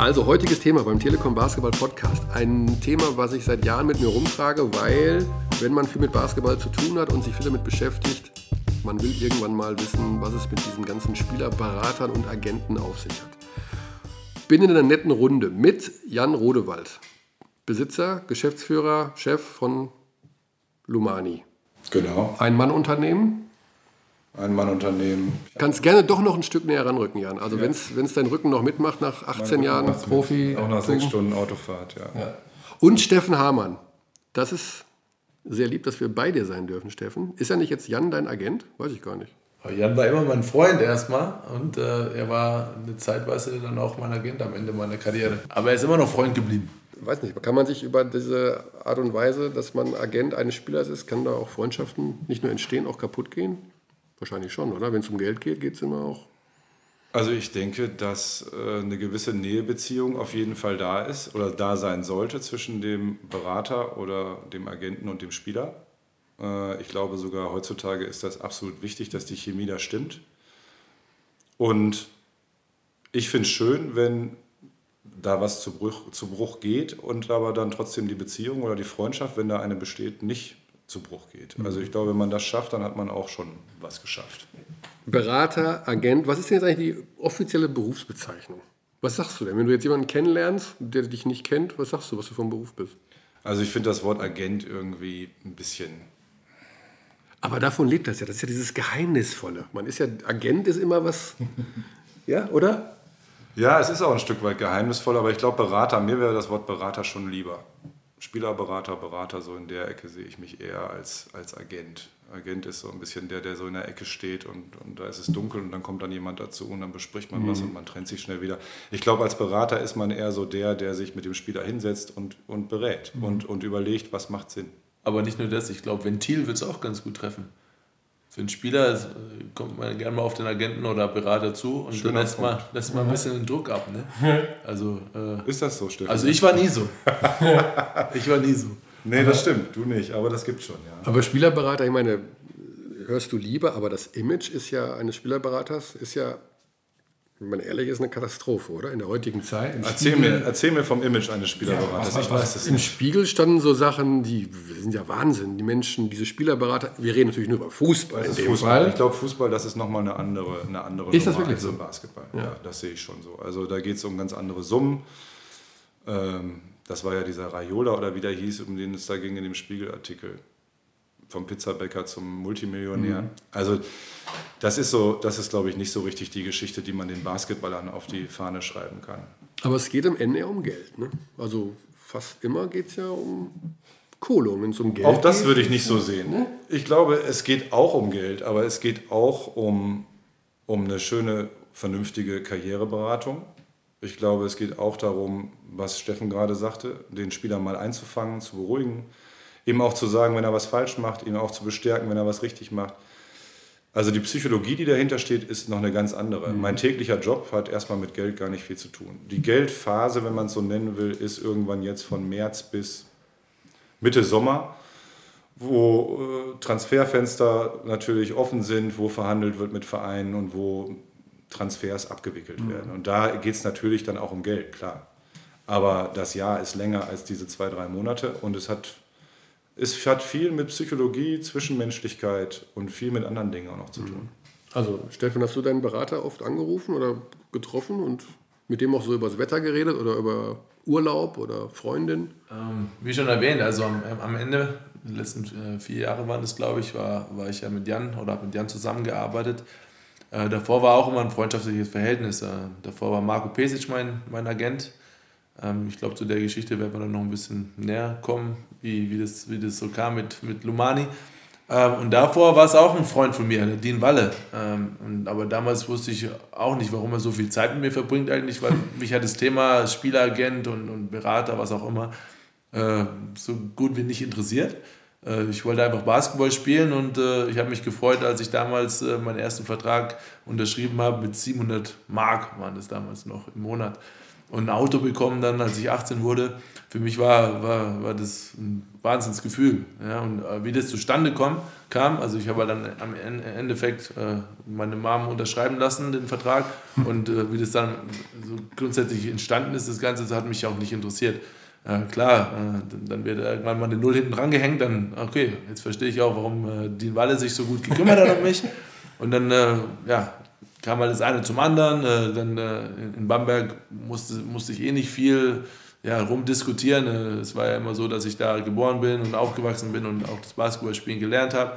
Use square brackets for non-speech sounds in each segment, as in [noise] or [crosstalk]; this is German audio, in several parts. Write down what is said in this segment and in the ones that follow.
Also heutiges Thema beim Telekom Basketball Podcast. Ein Thema, was ich seit Jahren mit mir rumtrage, weil wenn man viel mit Basketball zu tun hat und sich viel damit beschäftigt, man will irgendwann mal wissen, was es mit diesen ganzen Spielerberatern und Agenten auf sich hat. Bin in einer netten Runde mit Jan Rodewald, Besitzer, Geschäftsführer, Chef von Lumani. Genau. Ein Mannunternehmen. Ein Mannunternehmen. Kannst gerne doch noch ein Stück näher ranrücken, Jan. Also ja. wenn es dein Rücken noch mitmacht nach 18 Jahren Profi. Mit. Auch nach sechs Stunden Autofahrt, ja. ja. Und Steffen Hamann. Das ist sehr lieb, dass wir bei dir sein dürfen, Steffen. Ist ja nicht jetzt Jan dein Agent? Weiß ich gar nicht. Jan war immer mein Freund erstmal und äh, er war eine Zeitweise dann auch mein Agent am Ende meiner Karriere. Aber er ist immer noch Freund geblieben. Weiß nicht, kann man sich über diese Art und Weise, dass man Agent eines Spielers ist, kann da auch Freundschaften nicht nur entstehen, auch kaputt gehen? Wahrscheinlich schon, oder? Wenn es um Geld geht, geht es immer auch. Also ich denke, dass äh, eine gewisse Nähebeziehung auf jeden Fall da ist oder da sein sollte zwischen dem Berater oder dem Agenten und dem Spieler. Äh, ich glaube sogar heutzutage ist das absolut wichtig, dass die Chemie da stimmt. Und ich finde es schön, wenn da was zu Bruch, zu Bruch geht und aber dann trotzdem die Beziehung oder die Freundschaft, wenn da eine besteht, nicht zu Bruch geht. Also ich glaube, wenn man das schafft, dann hat man auch schon was geschafft. Berater, Agent, was ist denn jetzt eigentlich die offizielle Berufsbezeichnung? Was sagst du denn, wenn du jetzt jemanden kennenlernst, der dich nicht kennt, was sagst du, was du vom Beruf bist? Also ich finde das Wort Agent irgendwie ein bisschen aber davon lebt das ja. Das ist ja dieses Geheimnisvolle. Man ist ja, Agent ist immer was, [laughs] ja, oder? Ja, es ist auch ein Stück weit geheimnisvoll, aber ich glaube, Berater, mir wäre das Wort Berater schon lieber. Spielerberater, Berater, so in der Ecke sehe ich mich eher als, als Agent. Agent ist so ein bisschen der, der so in der Ecke steht und, und da ist es dunkel und dann kommt dann jemand dazu und dann bespricht man mhm. was und man trennt sich schnell wieder. Ich glaube, als Berater ist man eher so der, der sich mit dem Spieler hinsetzt und, und berät mhm. und, und überlegt, was macht Sinn. Aber nicht nur das, ich glaube, Ventil wird es auch ganz gut treffen. Für einen Spieler kommt man gerne mal auf den Agenten oder Berater zu und Schöner dann lässt man, lässt man ein bisschen den Druck ab. Ne? Also, äh, ist das so, Stefan? Also ich war nie so. [laughs] ich war nie so. Nee, aber, das stimmt, du nicht, aber das gibt schon, ja. Aber Spielerberater, ich meine, hörst du lieber, aber das Image ist ja eines Spielerberaters ist ja wenn man ehrlich ist, eine Katastrophe, oder? In der heutigen Zeit. Erzähl mir, erzähl mir vom Image eines Spielerberaters. Ja, ich weiß es Im. Spiegel standen so Sachen, die sind ja Wahnsinn. Die Menschen, diese Spielerberater, wir reden natürlich nur über Fußball. Das ist Fußball. Ich glaube, Fußball, das ist nochmal eine andere, eine andere ist das wirklich als so? Basketball. Ja. ja. das sehe ich schon so. Also da geht es um ganz andere Summen. Ähm, das war ja dieser Raiola oder wie der hieß, um den es da ging in dem Spiegelartikel vom Pizzabäcker zum Multimillionär. Mhm. Also das ist so, das ist, glaube ich, nicht so richtig die Geschichte, die man den Basketballern auf die Fahne schreiben kann. Aber es geht am Ende ja um Geld. Ne? Also fast immer geht es ja um Kohle, wenn es um Geld Auch das geht, würde ich nicht so sehen. Ne? Ich glaube, es geht auch um Geld, aber es geht auch um, um eine schöne, vernünftige Karriereberatung. Ich glaube, es geht auch darum, was Steffen gerade sagte, den Spieler mal einzufangen, zu beruhigen ihm auch zu sagen, wenn er was falsch macht, ihn auch zu bestärken, wenn er was richtig macht. Also die Psychologie, die dahinter steht, ist noch eine ganz andere. Mhm. Mein täglicher Job hat erstmal mit Geld gar nicht viel zu tun. Die Geldphase, wenn man es so nennen will, ist irgendwann jetzt von März bis Mitte Sommer, wo äh, Transferfenster natürlich offen sind, wo verhandelt wird mit Vereinen und wo Transfers abgewickelt mhm. werden. Und da geht es natürlich dann auch um Geld, klar. Aber das Jahr ist länger als diese zwei, drei Monate und es hat es hat viel mit Psychologie, Zwischenmenschlichkeit und viel mit anderen Dingen auch noch zu tun. Also, Steffen, hast du deinen Berater oft angerufen oder getroffen und mit dem auch so über das Wetter geredet oder über Urlaub oder Freundin? Ähm, wie schon erwähnt, also am, am Ende, die letzten äh, vier Jahre waren es, glaube ich, war, war ich ja mit Jan oder habe mit Jan zusammengearbeitet. Äh, davor war auch immer ein freundschaftliches Verhältnis. Äh, davor war Marco Pesic mein, mein Agent. Ähm, ich glaube, zu der Geschichte werden wir dann noch ein bisschen näher kommen, wie, wie, das, wie das so kam mit, mit Lumani. Ähm, und davor war es auch ein Freund von mir, der Dean Walle. Ähm, und, aber damals wusste ich auch nicht, warum er so viel Zeit mit mir verbringt eigentlich, weil [laughs] mich hat das Thema Spieleragent und, und Berater, was auch immer, äh, so gut wie nicht interessiert. Äh, ich wollte einfach Basketball spielen und äh, ich habe mich gefreut, als ich damals äh, meinen ersten Vertrag unterschrieben habe mit 700 Mark, waren das damals noch im Monat. Und ein Auto bekommen dann, als ich 18 wurde. Für mich war, war, war das ein Wahnsinnsgefühl. Ja, und äh, wie das zustande kam, kam, also ich habe dann am Endeffekt äh, meine Mom unterschreiben lassen, den Vertrag. Und äh, wie das dann so grundsätzlich entstanden ist, das Ganze, das hat mich auch nicht interessiert. Äh, klar, äh, dann wird irgendwann mal eine Null hinten dran gehängt, dann, okay, jetzt verstehe ich auch, warum äh, Dean Walle sich so gut gekümmert hat um mich. [laughs] Und dann, ja, kam halt das eine zum anderen. Äh, dann äh, in Bamberg musste, musste ich eh nicht viel ja, rumdiskutieren. Äh, es war ja immer so, dass ich da geboren bin und aufgewachsen bin und auch das Basketballspielen gelernt habe.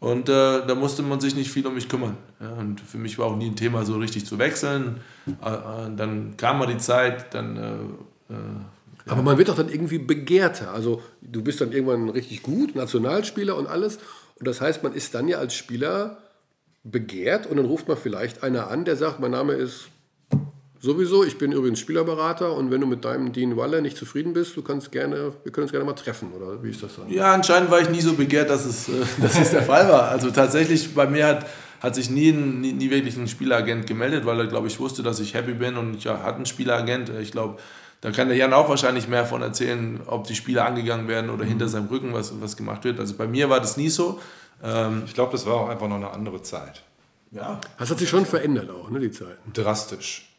Und äh, da musste man sich nicht viel um mich kümmern. Ja, und für mich war auch nie ein Thema, so richtig zu wechseln. Äh, äh dann kam mal die Zeit, dann. Äh, aber man wird doch dann irgendwie begehrter. Also du bist dann irgendwann richtig gut, Nationalspieler und alles. Und das heißt, man ist dann ja als Spieler begehrt und dann ruft man vielleicht einer an, der sagt, mein Name ist sowieso, ich bin übrigens Spielerberater und wenn du mit deinem Dean Waller nicht zufrieden bist, du kannst gerne, wir können uns gerne mal treffen, oder wie ist das dann? Ja, anscheinend war ich nie so begehrt, dass es, äh, [laughs] dass es der Fall war. Also tatsächlich, bei mir hat, hat sich nie, nie, nie wirklich ein Spieleragent gemeldet, weil er, glaube ich, wusste, dass ich happy bin und ich ja, hatte einen Spieleragent. Ich glaube, da kann der Jan auch wahrscheinlich mehr von erzählen, ob die Spiele angegangen werden oder hinter seinem Rücken was, was gemacht wird. Also bei mir war das nie so. Ähm, ich glaube, das war auch einfach noch eine andere Zeit. Ja. Das hat sich schon verändert auch, ne, die Zeit. Drastisch.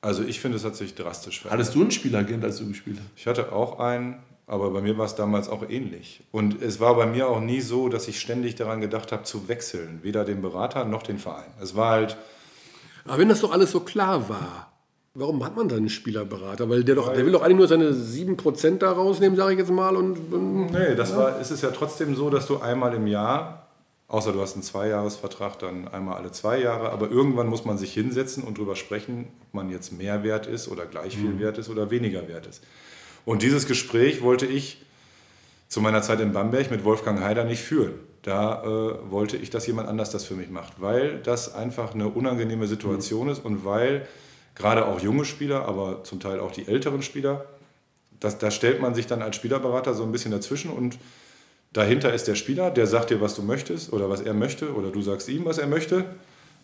Also ich finde, es hat sich drastisch verändert. Hattest du einen Spielagent, als du gespielt hast? Ich hatte auch einen, aber bei mir war es damals auch ähnlich. Und es war bei mir auch nie so, dass ich ständig daran gedacht habe, zu wechseln. Weder den Berater noch den Verein. Es war halt... Aber wenn das doch alles so klar war, Warum hat man dann einen Spielerberater? Weil der, doch, der will doch eigentlich nur seine 7% da rausnehmen, sage ich jetzt mal. Und, und nee, das ja. war, ist es ja trotzdem so, dass du einmal im Jahr, außer du hast einen Zweijahresvertrag, dann einmal alle zwei Jahre, aber irgendwann muss man sich hinsetzen und darüber sprechen, ob man jetzt mehr wert ist oder gleich viel mhm. wert ist oder weniger wert ist. Und dieses Gespräch wollte ich zu meiner Zeit in Bamberg mit Wolfgang Haider nicht führen. Da äh, wollte ich, dass jemand anders das für mich macht, weil das einfach eine unangenehme Situation mhm. ist und weil gerade auch junge Spieler, aber zum Teil auch die älteren Spieler. Das, da stellt man sich dann als Spielerberater so ein bisschen dazwischen und dahinter ist der Spieler, der sagt dir, was du möchtest oder was er möchte oder du sagst ihm, was er möchte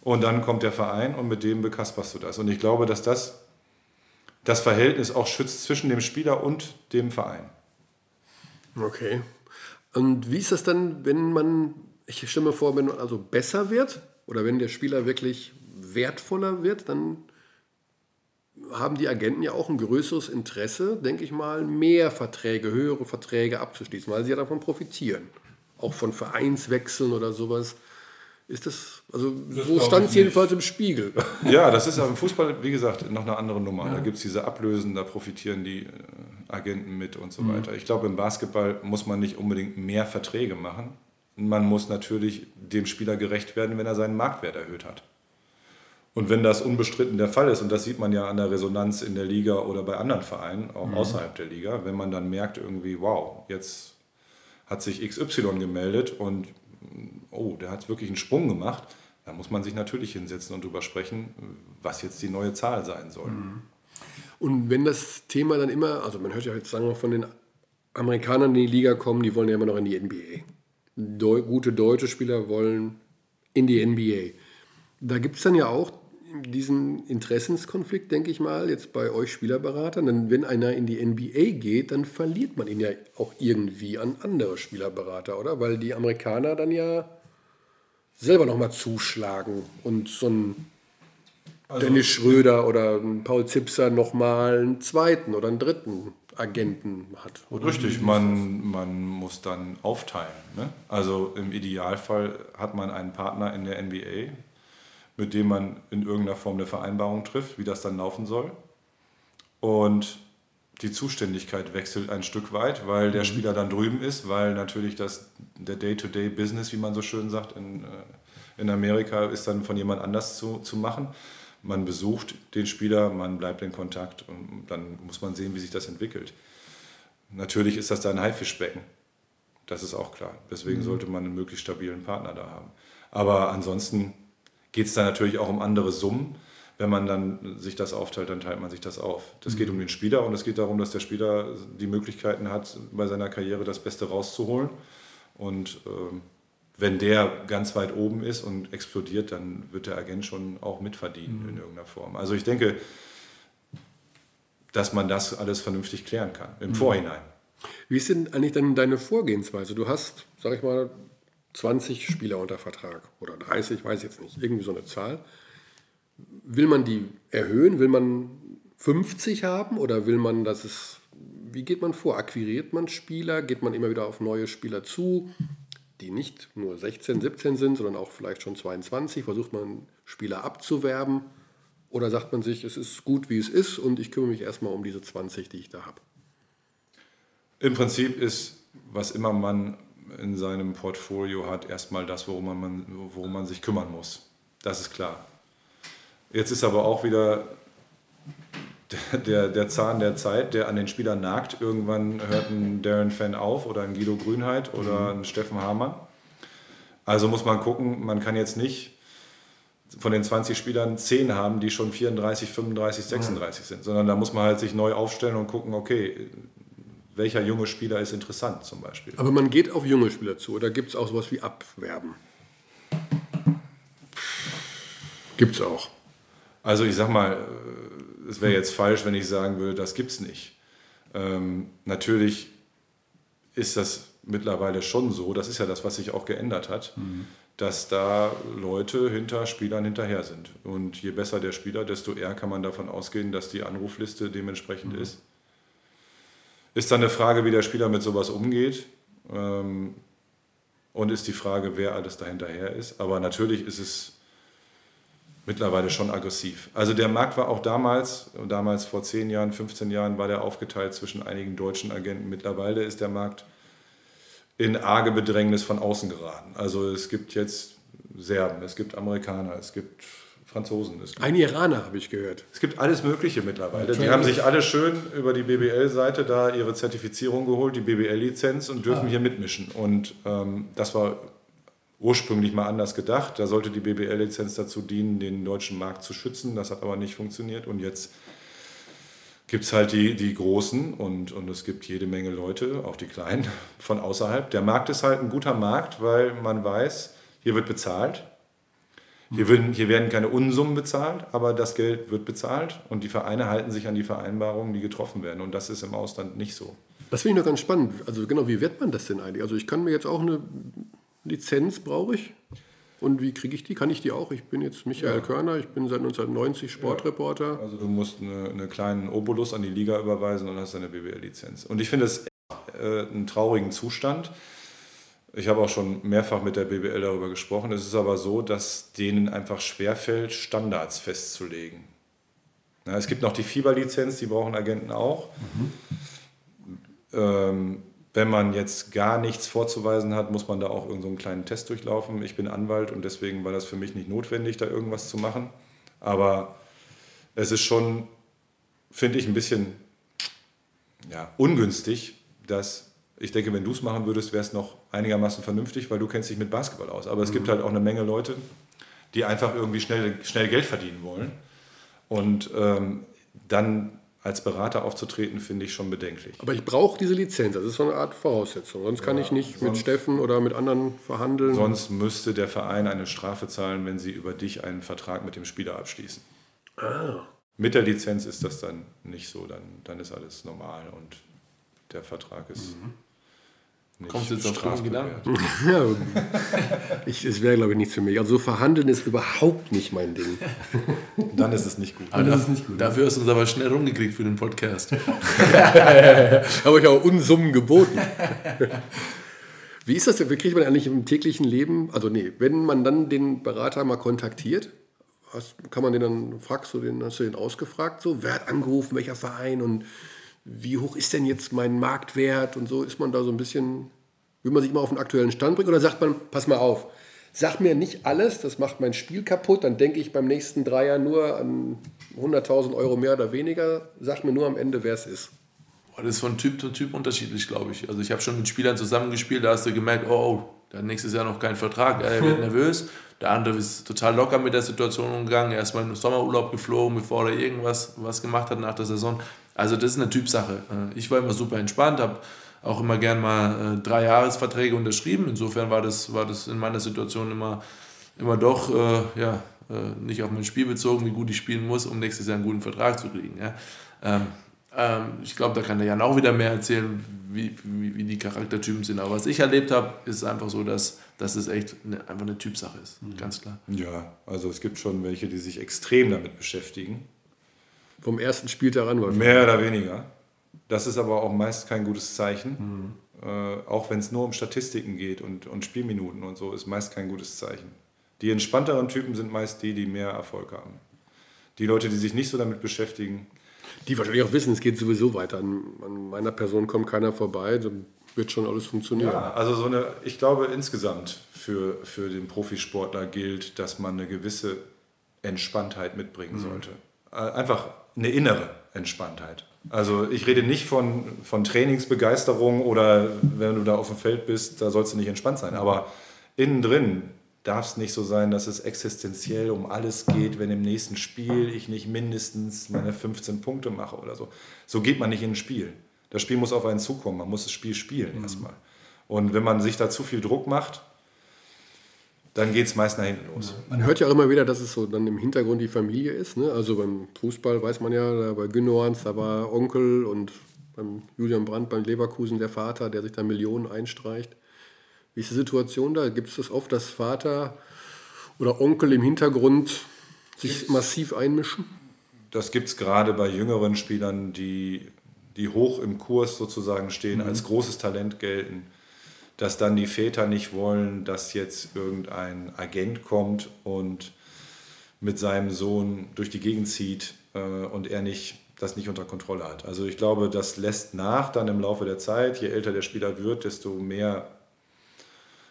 und dann kommt der Verein und mit dem bekasperst du das. Und ich glaube, dass das das Verhältnis auch schützt zwischen dem Spieler und dem Verein. Okay. Und wie ist das dann, wenn man, ich stelle mir vor, wenn man also besser wird oder wenn der Spieler wirklich wertvoller wird, dann haben die Agenten ja auch ein größeres Interesse, denke ich mal, mehr Verträge, höhere Verträge abzuschließen, weil sie ja davon profitieren. Auch von Vereinswechseln oder sowas. Ist das, also das so stand es jedenfalls im Spiegel. [laughs] Ja, das ist aber im Fußball, wie gesagt, noch eine andere Nummer. Ja. Da gibt es diese Ablösen, da profitieren die äh, Agenten mit und so mhm. weiter. Ich glaube, im Basketball muss man nicht unbedingt mehr Verträge machen. Man muss natürlich dem Spieler gerecht werden, wenn er seinen Marktwert erhöht hat. Und wenn das unbestritten der Fall ist, und das sieht man ja an der Resonanz in der Liga oder bei anderen Vereinen, auch mhm. außerhalb der Liga, wenn man dann merkt irgendwie, wow, jetzt hat sich XY gemeldet und oh, der hat wirklich einen Sprung gemacht, dann muss man sich natürlich hinsetzen und darüber sprechen, was jetzt die neue Zahl sein soll. Mhm. Und wenn das Thema dann immer, also man hört ja jetzt sagen wir von den Amerikanern, die in die Liga kommen, die wollen ja immer noch in die NBA. Deu gute deutsche Spieler wollen in die NBA. Da gibt es dann ja auch diesen Interessenskonflikt, denke ich mal, jetzt bei euch Spielerberatern. Denn wenn einer in die NBA geht, dann verliert man ihn ja auch irgendwie an andere Spielerberater, oder? Weil die Amerikaner dann ja selber nochmal zuschlagen und so ein also, Dennis Schröder oder ein Paul Zipser nochmal einen zweiten oder einen dritten Agenten hat. Richtig, man, man muss dann aufteilen. Ne? Also im Idealfall hat man einen Partner in der NBA, mit dem man in irgendeiner Form eine Vereinbarung trifft, wie das dann laufen soll. Und die Zuständigkeit wechselt ein Stück weit, weil der mhm. Spieler dann drüben ist, weil natürlich das, der Day-to-Day-Business, wie man so schön sagt, in, äh, in Amerika ist dann von jemand anders zu, zu machen. Man besucht den Spieler, man bleibt in Kontakt und dann muss man sehen, wie sich das entwickelt. Natürlich ist das da ein Haifischbecken. Das ist auch klar. Deswegen mhm. sollte man einen möglichst stabilen Partner da haben. Aber ansonsten geht es dann natürlich auch um andere Summen. Wenn man dann sich das aufteilt, dann teilt man sich das auf. Das mhm. geht um den Spieler und es geht darum, dass der Spieler die Möglichkeiten hat, bei seiner Karriere das Beste rauszuholen. Und äh, wenn der ganz weit oben ist und explodiert, dann wird der Agent schon auch mitverdienen mhm. in irgendeiner Form. Also ich denke, dass man das alles vernünftig klären kann im mhm. Vorhinein. Wie ist denn eigentlich dann deine Vorgehensweise? Du hast, sag ich mal, 20 Spieler unter Vertrag oder 30, weiß jetzt nicht, irgendwie so eine Zahl. Will man die erhöhen? Will man 50 haben oder will man, dass es, wie geht man vor? Akquiriert man Spieler? Geht man immer wieder auf neue Spieler zu, die nicht nur 16, 17 sind, sondern auch vielleicht schon 22? Versucht man Spieler abzuwerben? Oder sagt man sich, es ist gut, wie es ist und ich kümmere mich erstmal um diese 20, die ich da habe? Im Prinzip ist, was immer man in seinem Portfolio hat, erstmal das, worum man, worum man sich kümmern muss. Das ist klar. Jetzt ist aber auch wieder der, der, Zahn der Zeit, der an den Spielern nagt. Irgendwann hört ein Darren Fan auf oder ein Guido Grünheit oder mhm. ein Steffen Hamann. Also muss man gucken, man kann jetzt nicht von den 20 Spielern 10 haben, die schon 34, 35, 36 sind, sondern da muss man halt sich neu aufstellen und gucken, okay, welcher junge Spieler ist interessant zum Beispiel. Aber man geht auf junge Spieler zu oder gibt es auch sowas wie Abwerben? Gibt es auch. Also ich sag mal, es wäre jetzt falsch, wenn ich sagen würde, das gibt es nicht. Ähm, natürlich ist das mittlerweile schon so, das ist ja das, was sich auch geändert hat, mhm. dass da Leute hinter Spielern hinterher sind. Und je besser der Spieler, desto eher kann man davon ausgehen, dass die Anrufliste dementsprechend mhm. ist. Ist dann eine Frage, wie der Spieler mit sowas umgeht. Ähm, und ist die Frage, wer alles dahinterher ist. Aber natürlich ist es mittlerweile schon aggressiv. Also der Markt war auch damals, damals vor 10 Jahren, 15 Jahren, war der aufgeteilt zwischen einigen deutschen Agenten. Mittlerweile ist der Markt in arge Bedrängnis von außen geraten. Also es gibt jetzt Serben, es gibt Amerikaner, es gibt Franzosen. Ein Iraner habe ich gehört. Es gibt alles Mögliche mittlerweile. Die haben sich alle schön über die BBL-Seite da ihre Zertifizierung geholt, die BBL-Lizenz und dürfen ah. hier mitmischen. Und ähm, das war ursprünglich mal anders gedacht. Da sollte die BBL-Lizenz dazu dienen, den deutschen Markt zu schützen. Das hat aber nicht funktioniert. Und jetzt gibt es halt die, die Großen und, und es gibt jede Menge Leute, auch die Kleinen, von außerhalb. Der Markt ist halt ein guter Markt, weil man weiß, hier wird bezahlt. Hier, würden, hier werden keine Unsummen bezahlt, aber das Geld wird bezahlt und die Vereine halten sich an die Vereinbarungen, die getroffen werden. Und das ist im Ausland nicht so. Das finde ich noch ganz spannend. Also genau, wie wird man das denn eigentlich? Also ich kann mir jetzt auch eine Lizenz brauche ich. Und wie kriege ich die? Kann ich die auch? Ich bin jetzt Michael ja. Körner, ich bin seit 1990 Sportreporter. Ja. Also du musst eine, eine kleinen Obolus an die Liga überweisen und hast eine BWL-Lizenz. Und ich finde es äh, einen traurigen Zustand ich habe auch schon mehrfach mit der BBL darüber gesprochen. Es ist aber so, dass denen einfach schwerfällt, Standards festzulegen. Ja, es gibt noch die Fieberlizenz, die brauchen Agenten auch. Mhm. Ähm, wenn man jetzt gar nichts vorzuweisen hat, muss man da auch irgendeinen so kleinen Test durchlaufen. Ich bin Anwalt und deswegen war das für mich nicht notwendig, da irgendwas zu machen. Aber es ist schon, finde ich, ein bisschen ja, ungünstig, dass ich denke, wenn du es machen würdest, wäre es noch einigermaßen vernünftig, weil du kennst dich mit Basketball aus. Aber es mhm. gibt halt auch eine Menge Leute, die einfach irgendwie schnell, schnell Geld verdienen wollen. Und ähm, dann als Berater aufzutreten, finde ich schon bedenklich. Aber ich brauche diese Lizenz, das ist so eine Art Voraussetzung. Sonst kann ja, ich nicht mit Steffen oder mit anderen verhandeln. Sonst müsste der Verein eine Strafe zahlen, wenn sie über dich einen Vertrag mit dem Spieler abschließen. Ah. Mit der Lizenz ist das dann nicht so, dann, dann ist alles normal und der Vertrag ist. Mhm. Kommst du jetzt auf Gedanken? ja, [laughs] ich, es wäre, glaube ich, nichts für mich. Also verhandeln ist überhaupt nicht mein Ding. [laughs] Dann ist es nicht gut. Aber das ist nicht gut. Dafür hast du uns aber schnell rumgekriegt für den Podcast. [laughs] Habe ich auch Unsummen geboten. Wie ist das denn? Wie kriegt man eigentlich im täglichen Leben, also nee, wenn man dann den Berater mal kontaktiert, was, kann man den dann, fragst du den, hast du den ausgefragt, so, wer hat angerufen, welcher Verein und wie hoch ist denn jetzt mein Marktwert und so, ist man da so ein bisschen, will man sich immer auf den aktuellen Stand bringen oder sagt man, pass mal auf, sag mir nicht alles, das macht mein Spiel kaputt, dann denke ich beim nächsten Dreier nur an 100.000 Euro mehr oder weniger, sag mir nur am Ende, wer es ist. Das ist von Typ zu Typ unterschiedlich, glaube ich. Also ich habe schon mit Spielern zusammengespielt, da hast du gemerkt, oh, oh dann nächstes Jahr noch kein Vertrag, er wird [laughs] nervös. Der andere ist total locker mit der Situation umgegangen, erstmal in den Sommerurlaub geflogen, bevor er irgendwas was gemacht hat nach der Saison. Also das ist eine Typsache. Äh, ich war immer super entspannt, habe auch immer gern mal äh, drei Jahresverträge unterschrieben. Insofern war das, war das in meiner Situation immer, immer doch äh, ja, äh, nicht auf mein Spiel bezogen, wie gut ich spielen muss, um nächstes Jahr einen guten Vertrag zu kriegen. Ja. Ähm, Ähm, ich glaube, da kann der Jan auch wieder mehr erzählen, wie, wie, wie die Charaktertypen sind. Aber was ich erlebt habe, ist einfach so, dass, dass es echt eine, einfach eine Typsache ist. Mhm. Ganz klar. Ja, also es gibt schon welche, die sich extrem damit beschäftigen. Vom ersten Spieltag an wahrscheinlich. Mehr oder weniger. Das ist aber auch meist kein gutes Zeichen. Mhm. Äh, auch wenn es nur um Statistiken geht und, und Spielminuten und so, ist meist kein gutes Zeichen. Die entspannteren Typen sind meist die, die mehr Erfolg haben. Die Leute, die sich nicht so damit beschäftigen. Die wahrscheinlich auch wissen, es geht sowieso weiter. An, an meiner Person kommt keiner vorbei, dann wird schon alles funktionieren. Ja, also so eine, ich glaube insgesamt für, für den Profisportler gilt, dass man eine gewisse Entspanntheit mitbringen mhm. sollte. Äh, einfach eine innere Entspanntheit. Also ich rede nicht von, von Trainingsbegeisterung oder wenn du da auf dem Feld bist, da sollst du nicht entspannt sein. Aber innen drin darf es nicht so sein, dass es existenziell um alles geht, wenn im nächsten Spiel ich nicht mindestens meine 15 Punkte mache oder so. So geht man nicht in ein Spiel. Das Spiel muss auf einen zukommen, man muss das Spiel spielen mhm. erstmal. Und wenn man sich da zu viel Druck macht, dann geht es meist nach hinten los. Man hört ja auch immer wieder, dass es so dann im Hintergrund die Familie ist. Ne? Also beim Fußball weiß man ja, bei Gündoğans, da war Onkel und beim Julian Brandt beim Leverkusen der Vater, der sich da Millionen einstreicht. Wie ist die Situation da? Gibt es das oft, dass Vater oder Onkel im Hintergrund sich gibt's, massiv einmischen? Das gibt es gerade bei jüngeren Spielern, die, die hoch im Kurs sozusagen stehen, mhm. als großes Talent gelten, dass dann die Väter nicht wollen, dass jetzt irgendein Agent kommt und mit seinem Sohn durch die Gegend zieht äh, und er nicht das nicht unter Kontrolle hat. Also ich glaube, das lässt nach dann im Laufe der Zeit. Je älter der Spieler wird, desto mehr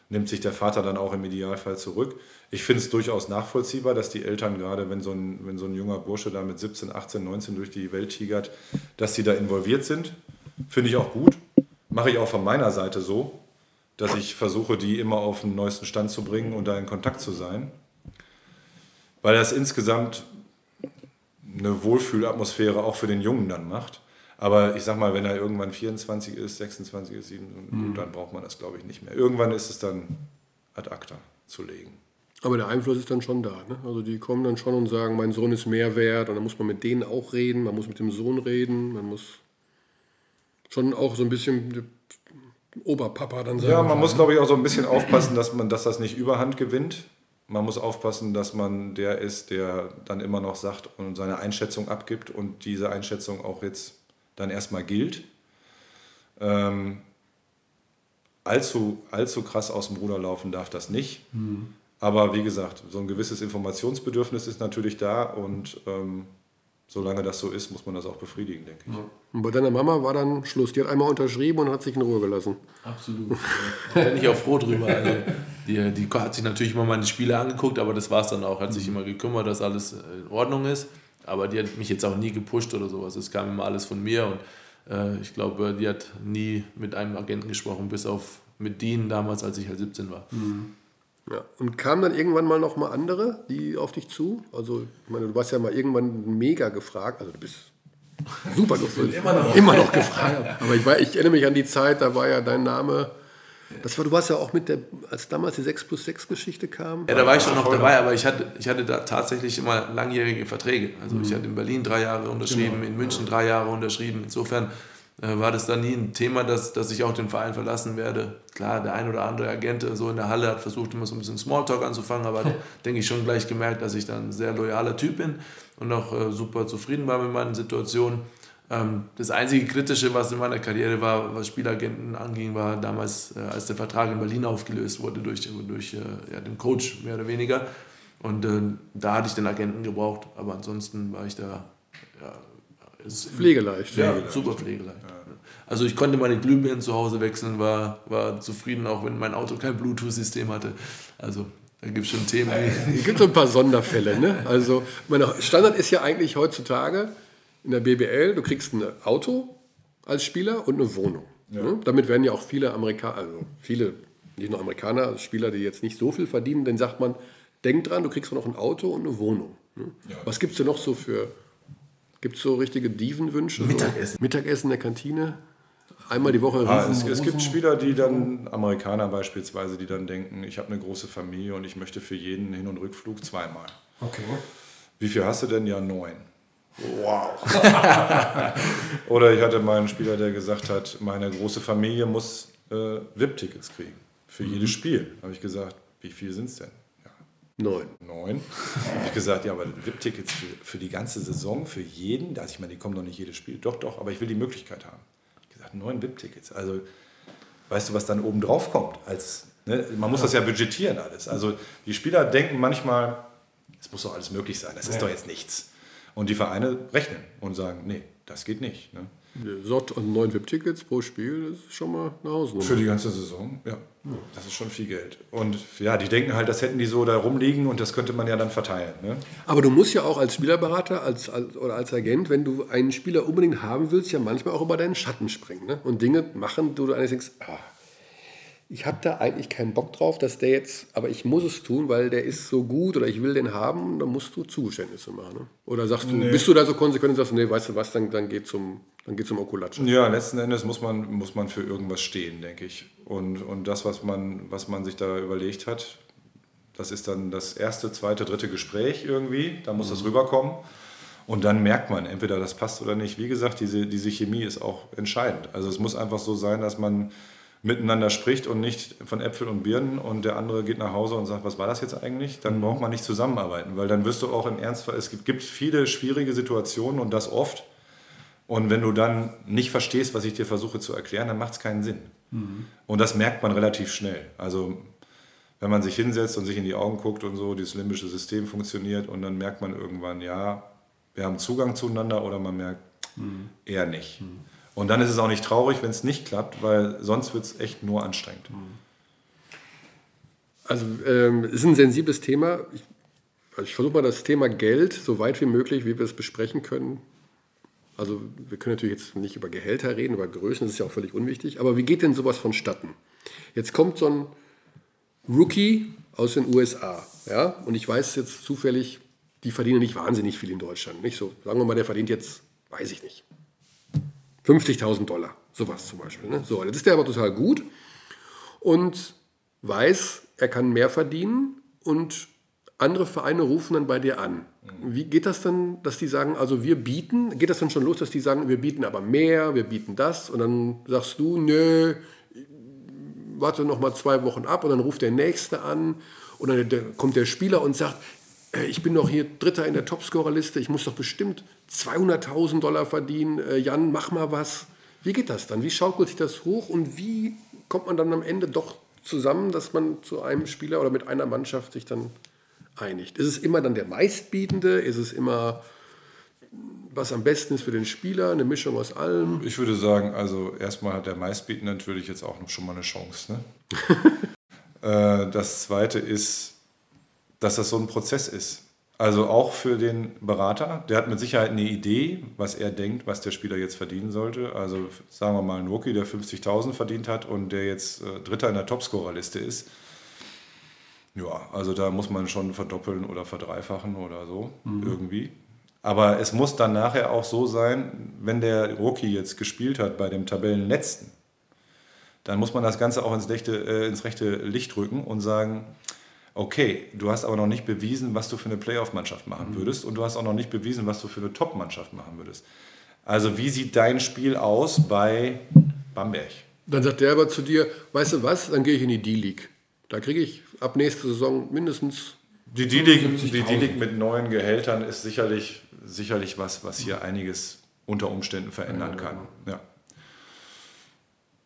nimmt sich der Vater dann auch im Idealfall zurück. Ich finde es durchaus nachvollziehbar, dass die Eltern, gerade wenn so, ein, wenn so ein junger Bursche da mit 17, 18, 19 durch die Welt tigert, dass sie da involviert sind. Finde ich auch gut. Mache ich auch von meiner Seite so, dass ich versuche, die immer auf den neuesten Stand zu bringen und da in Kontakt zu sein. Weil das insgesamt eine Wohlfühlatmosphäre auch für den Jungen dann macht. Aber ich sag mal, wenn er irgendwann 24 ist, 26 ist, 7, mhm. dann braucht man das, glaube ich, nicht mehr. Irgendwann ist es dann ad acta zu legen. Aber der Einfluss ist dann schon da. Ne? Also die kommen dann schon und sagen, mein Sohn ist mehr wert und dann muss man mit denen auch reden, man muss mit dem Sohn reden, man muss schon auch so ein bisschen Oberpapa dann sagen. Ja, man muss, glaube ich, auch so ein bisschen aufpassen, dass man, dass das nicht überhand gewinnt. Man muss aufpassen, dass man der ist, der dann immer noch sagt und seine Einschätzung abgibt und diese Einschätzung auch jetzt dann erstmal gilt. Ähm, allzu, allzu krass aus dem Ruder laufen darf das nicht. Mhm. Aber wie gesagt, so ein gewisses Informationsbedürfnis ist natürlich da und ähm, solange das so ist, muss man das auch befriedigen, denke ich. Ja. Und bei deiner Mama war dann Schluss. Die hat einmal unterschrieben und hat sich in Ruhe gelassen. Absolut. [laughs] da bin ich auch froh drüber. Also, die, die hat sich natürlich immer meine Spiele angeguckt, aber das war es dann auch. Hat sich immer gekümmert, dass alles in Ordnung ist. Aber die hat mich jetzt auch nie gepusht oder sowas. Es kam immer alles von mir und äh, ich glaube, die hat nie mit einem Agenten gesprochen, bis auf mit Dean damals, als ich halt 17 war. Mhm. Ja. Und kamen dann irgendwann mal noch mal andere, die auf dich zu? Also, ich meine, du warst ja mal irgendwann mega gefragt. Also, du bist super [laughs] gefüllt. immer, noch. immer noch gefragt. Aber ich, war, ich erinnere mich an die Zeit, da war ja dein Name das war, du warst ja auch mit der, als damals die 6 plus 6 Geschichte kam. Ja, da war ich schon noch dabei, aber ich hatte, ich hatte da tatsächlich immer langjährige Verträge. Also mhm. ich hatte in Berlin drei Jahre unterschrieben, genau. in München drei Jahre unterschrieben. Insofern war das dann nie ein Thema, dass, dass ich auch den Verein verlassen werde. Klar, der ein oder andere Agent so in der Halle hat versucht, immer so ein bisschen Smalltalk anzufangen, aber [laughs] denke ich schon gleich gemerkt, dass ich dann ein sehr loyaler Typ bin und auch äh, super zufrieden war mit meinen Situationen. Ähm, das einzige Kritische, was in meiner Karriere war, was Spielagenten anging, war damals, äh, als der Vertrag in Berlin aufgelöst wurde durch, durch äh, ja, den Coach mehr oder weniger. Und äh, da hatte ich den Agenten gebraucht, aber ansonsten war ich da ja, pflegeleicht. Ja, pflegeleicht. super pflegeleicht. Ja. Also ich konnte meine Glühbirnen zu Hause wechseln, war, war zufrieden, auch wenn mein Auto kein Bluetooth-System hatte. Also da gibt es schon Themen. [laughs] Es gibt so ein paar Sonderfälle. Ne? Also meine Standard ist ja eigentlich heutzutage, in der BBL, du kriegst ein Auto als Spieler und eine Wohnung. Ja. Ne? Damit werden ja auch viele Amerikaner, also viele, nicht nur Amerikaner, Spieler, die jetzt nicht so viel verdienen, dann sagt man, denk dran, du kriegst noch ein Auto und eine Wohnung. Ne? Ja. Was gibt es denn noch so für, gibt es so richtige Dievenwünsche? Mittagessen. So? Mittagessen in der Kantine? Einmal die Woche. Ah, es, es, gibt Spieler, die dann, Amerikaner beispielsweise, die dann denken, ich habe eine große Familie und ich möchte für jeden Hin- und Rückflug zweimal. Okay. Wie viel hast du denn? Ja, neun. Wow. [laughs] Oder ich hatte mal einen Spieler, der gesagt hat, meine große Familie muss äh, VIP-Tickets kriegen. Für mhm. jedes Spiel. habe ich gesagt, wie viel sind es denn? Ja. Neun. Neun. habe ich gesagt, ja, aber VIP-Tickets für, für die ganze Saison, für jeden, also ich meine, die kommen doch nicht jedes Spiel. Doch, doch, aber ich will die Möglichkeit haben. Ich gesagt, neun VIP-Tickets. Also, weißt du, was dann oben drauf kommt? Als, ne? Man muss das ja budgetieren alles. Also, die Spieler denken manchmal, es muss doch alles möglich sein, das ist doch jetzt nichts. Und die Vereine rechnen und sagen, nee, das geht nicht. Ne? Sott und neun VIP-Tickets pro Spiel ist schon mal eine Hausnummer. Für die ganze Saison, ja. Das ist schon viel Geld. Und ja, die denken halt, das hätten die so da rumliegen und das könnte man ja dann verteilen. Ne? Aber du musst ja auch als Spielerberater als, als, oder als Agent, wenn du einen Spieler unbedingt haben willst, ja manchmal auch über deinen Schatten springen ne? und Dinge machen, wo du eigentlich denkst, ah, ich habe da eigentlich keinen Bock drauf, dass der jetzt, aber ich muss es tun, weil der ist so gut oder ich will den haben, dann musst du Zugeständnisse machen. Ne? Oder sagst du, nee. bist du da so konsequent und sagst, nee, weißt du was, dann, dann geht zum, dann geht zum Okulatsche. Ja, letzten Endes muss man, muss man für irgendwas stehen, denke ich. Und, und das, was man, was man sich da überlegt hat, das ist dann das erste, zweite, dritte Gespräch irgendwie, da muss mhm. das rüberkommen. Und dann merkt man, entweder das passt oder nicht. Wie gesagt, diese, diese Chemie ist auch entscheidend. Also es muss einfach so sein, dass man miteinander spricht und nicht von Äpfel und Birnen und der andere geht nach Hause und sagt, was war das jetzt eigentlich, dann mhm. braucht man nicht zusammenarbeiten, weil dann wirst du auch im Ernstfall, es gibt viele schwierige Situationen und das oft. Und wenn du dann nicht verstehst, was ich dir versuche zu erklären, dann macht es keinen Sinn. Mhm. Und das merkt man relativ schnell. Also wenn man sich hinsetzt und sich in die Augen guckt und so, dieses limbische System funktioniert und dann merkt man irgendwann, ja, wir haben Zugang zueinander oder man merkt, mhm. eher nicht. Mhm. Und dann ist es auch nicht traurig, wenn es nicht klappt, weil sonst wird es echt nur anstrengend. Also ähm, es ist ein sensibles Thema. Ich, also ich versuche mal das Thema Geld so weit wie möglich, wie wir es besprechen können. Also wir können natürlich jetzt nicht über Gehälter reden, über Größen, das ist ja auch völlig unwichtig. Aber wie geht denn sowas vonstatten? Jetzt kommt so ein Rookie aus den USA, ja, und ich weiß jetzt zufällig, die verdienen nicht wahnsinnig viel in Deutschland, nicht so. Sagen wir mal, der verdient jetzt, weiß ich nicht, 50.000 Dollar, sowas zum Beispiel. Ne? So, jetzt ist der aber total gut und weiß, er kann mehr verdienen und andere Vereine rufen dann bei dir an. Wie geht das dann, dass die sagen, also wir bieten, geht das dann schon los, dass die sagen, wir bieten aber mehr, wir bieten das und dann sagst du, nö, warte noch mal zwei Wochen ab und dann ruft der Nächste an und dann kommt der Spieler und sagt, äh, ich bin doch hier Dritter in der Topscorerliste, ich muss doch bestimmt 200.000 Dollar verdienen. Äh, Jan, mach mal was. Wie geht das dann? Wie schaukelt sich das hoch und wie kommt man dann am Ende doch zusammen, dass man zu einem Spieler oder mit einer Mannschaft sich dann einigt? Ist es immer dann der Meistbietende? Ist es immer, was am besten ist für den Spieler, eine Mischung aus allem? Ich würde sagen, also erstmal hat der Meistbietende natürlich jetzt auch noch schon mal eine Chance. Ne? [laughs] Äh, das Zweite ist, dass das so ein Prozess ist. Also auch für den Berater, der hat mit Sicherheit eine Idee, was er denkt, was der Spieler jetzt verdienen sollte. Also sagen wir mal ein Rookie, der 50.000 verdient hat und der jetzt äh, Dritter in der Topscorerliste ist. Ja, also da muss man schon verdoppeln oder verdreifachen oder so mhm. irgendwie. Aber es muss dann nachher auch so sein, wenn der Rookie jetzt gespielt hat bei dem Tabellenletzten, dann muss man das Ganze auch ins rechte, äh, ins rechte Licht rücken und sagen, okay, du hast aber noch nicht bewiesen, was du für eine Playoff-Mannschaft machen mhm. würdest und du hast auch noch nicht bewiesen, was du für eine Top-Mannschaft machen würdest. Also wie sieht dein Spiel aus bei Bamberg? Dann sagt der aber zu dir, weißt du was, dann gehe ich in die D-League. Da kriege ich ab nächster Saison mindestens die D-League mit neuen Gehältern ist sicherlich, sicherlich was, was hier einiges unter Umständen verändern kann. Ja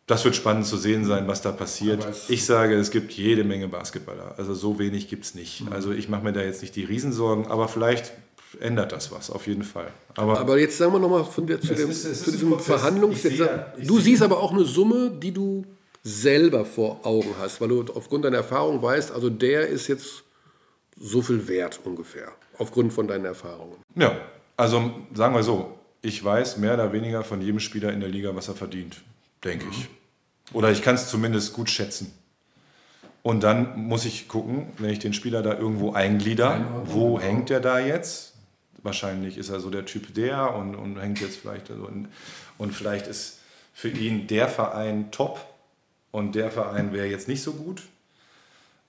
das wird spannend zu sehen sein, was da passiert. Ich sage, es gibt jede Menge Basketballer. Also so wenig gibt es nicht. Mhm. Also ich mache mir da jetzt nicht die Riesensorgen, aber vielleicht ändert das was, auf jeden Fall. Aber, aber jetzt sagen wir nochmal zu, dem, ist, zu diesem Verhandlungs... Sehe, du siehst aber auch eine Summe, die du selber vor Augen hast, weil du aufgrund deiner Erfahrung weißt, also der ist jetzt so viel wert ungefähr, aufgrund von deinen Erfahrungen. Ja, also sagen wir so, ich weiß mehr oder weniger von jedem Spieler in der Liga, was er verdient denke ich. Oder ich kann es zumindest gut schätzen. Und dann muss ich gucken, wenn ich den Spieler da irgendwo einglieder, wo hängt er da jetzt? Wahrscheinlich ist er so der Typ der und, und hängt jetzt vielleicht so in, und vielleicht ist für ihn der Verein top und der Verein wäre jetzt nicht so gut.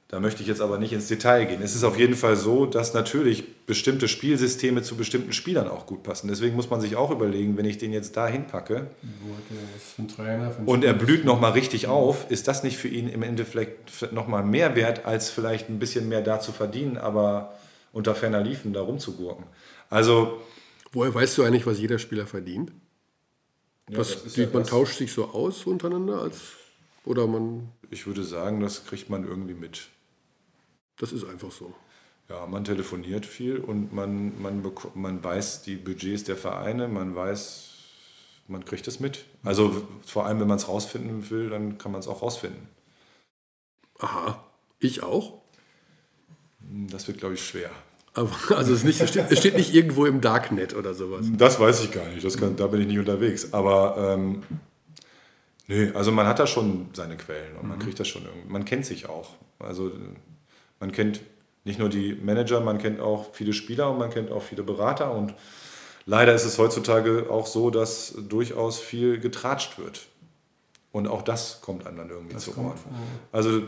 Da möchte ich jetzt aber nicht ins Detail gehen. Es ist auf jeden Fall so, dass natürlich bestimmte Spielsysteme zu bestimmten Spielern auch gut passen. Deswegen muss man sich auch überlegen, wenn ich den jetzt da hinpacke und er blüht nochmal richtig auf, ist das nicht für ihn im Endeffekt nochmal mehr wert, als vielleicht ein bisschen mehr da zu verdienen, aber unter ferner Liefen da rumzugurken. Also. Woher weißt du eigentlich, was jeder Spieler verdient? Ja, das, das ja man das. tauscht sich so aus untereinander als oder man. Ich würde sagen, das kriegt man irgendwie mit. Das ist einfach so. Ja, man telefoniert viel und man, man, man weiß die Budgets der Vereine, man weiß, man kriegt es mit. Also vor allem, wenn man es rausfinden will, dann kann man es auch rausfinden. Aha, ich auch? Das wird, glaube ich, schwer. Aber, also es, nicht, es, steht, es, steht, nicht irgendwo im Darknet oder sowas. Das weiß ich gar nicht, kann, da bin ich nicht unterwegs. Aber ähm, nee, also man hat da schon seine Quellen und man mhm. kriegt das schon irgendwie. Man kennt sich auch. Also man kennt nicht nur die Manager, man kennt auch viele Spieler und man kennt auch viele Berater. Und leider ist es heutzutage auch so, dass durchaus viel getratscht wird. Und auch das kommt einem dann irgendwie das zu Ohren. Also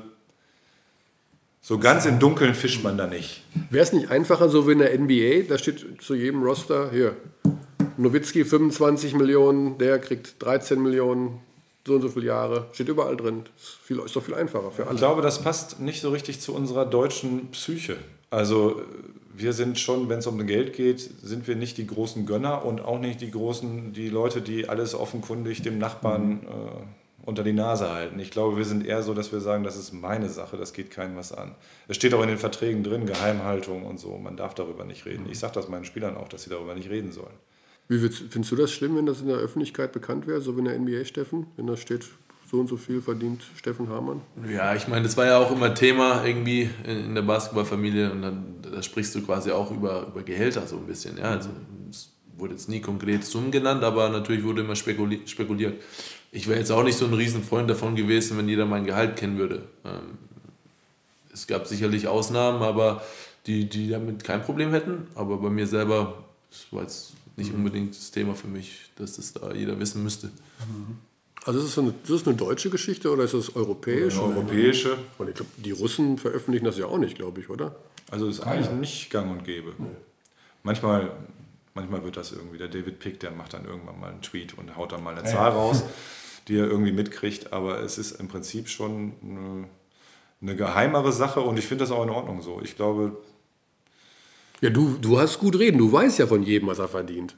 so ganz im Dunkeln fischt man da nicht. Wäre es nicht einfacher, so wie in der NBA, da steht zu jedem Roster, hier, Nowitzki 25 Millionen, der kriegt 13 Millionen, so und so viele Jahre, steht überall drin. Ist, viel, ist doch viel einfacher für alle. Ich glaube, das passt nicht so richtig zu unserer deutschen Psyche. Also wir sind schon, wenn es um Geld geht, sind wir nicht die großen Gönner und auch nicht die großen, die Leute, die alles offenkundig dem Nachbarn äh, unter die Nase halten. Ich glaube, wir sind eher so, dass wir sagen, das ist meine Sache, das geht keinem was an. Es steht auch in den Verträgen drin, Geheimhaltung und so, man darf darüber nicht reden. Ich sage das meinen Spielern auch, dass sie darüber nicht reden sollen. Wie findest du das schlimm, wenn das in der Öffentlichkeit bekannt wäre, so wie in der NBA, Steffen? Wenn da steht, so und so viel verdient Steffen Hamann? Ja, ich meine, das war ja auch immer Thema irgendwie in der Basketballfamilie und dann da sprichst du quasi auch über, über Gehälter so ein bisschen. Ja? Also, es wurde jetzt nie konkret Summen genannt, aber natürlich wurde immer spekuliert ich wäre jetzt auch nicht so ein Riesenfreund davon gewesen, wenn jeder mein Gehalt kennen würde. Ähm, es gab sicherlich Ausnahmen, aber die, die damit kein Problem hätten. Aber bei mir selber das war jetzt nicht mhm. unbedingt das Thema für mich, dass das da jeder wissen müsste. Mhm. Also ist das, eine, ist das eine deutsche Geschichte oder ist das europäisch? Eine europäische. Und ich glaub, die Russen veröffentlichen das ja auch nicht, glaube ich, oder? Also ist eigentlich nicht gang und gäbe. Nee. Manchmal Manchmal wird das irgendwie, der David Pick, der macht dann irgendwann mal einen Tweet und haut dann mal eine ja. Zahl raus, [laughs] die er irgendwie mitkriegt. Aber es ist im Prinzip schon eine, eine geheimere Sache und ich finde das auch in Ordnung so. Ich glaube. Ja, du, du hast gut reden, du weißt ja von jedem, was er verdient.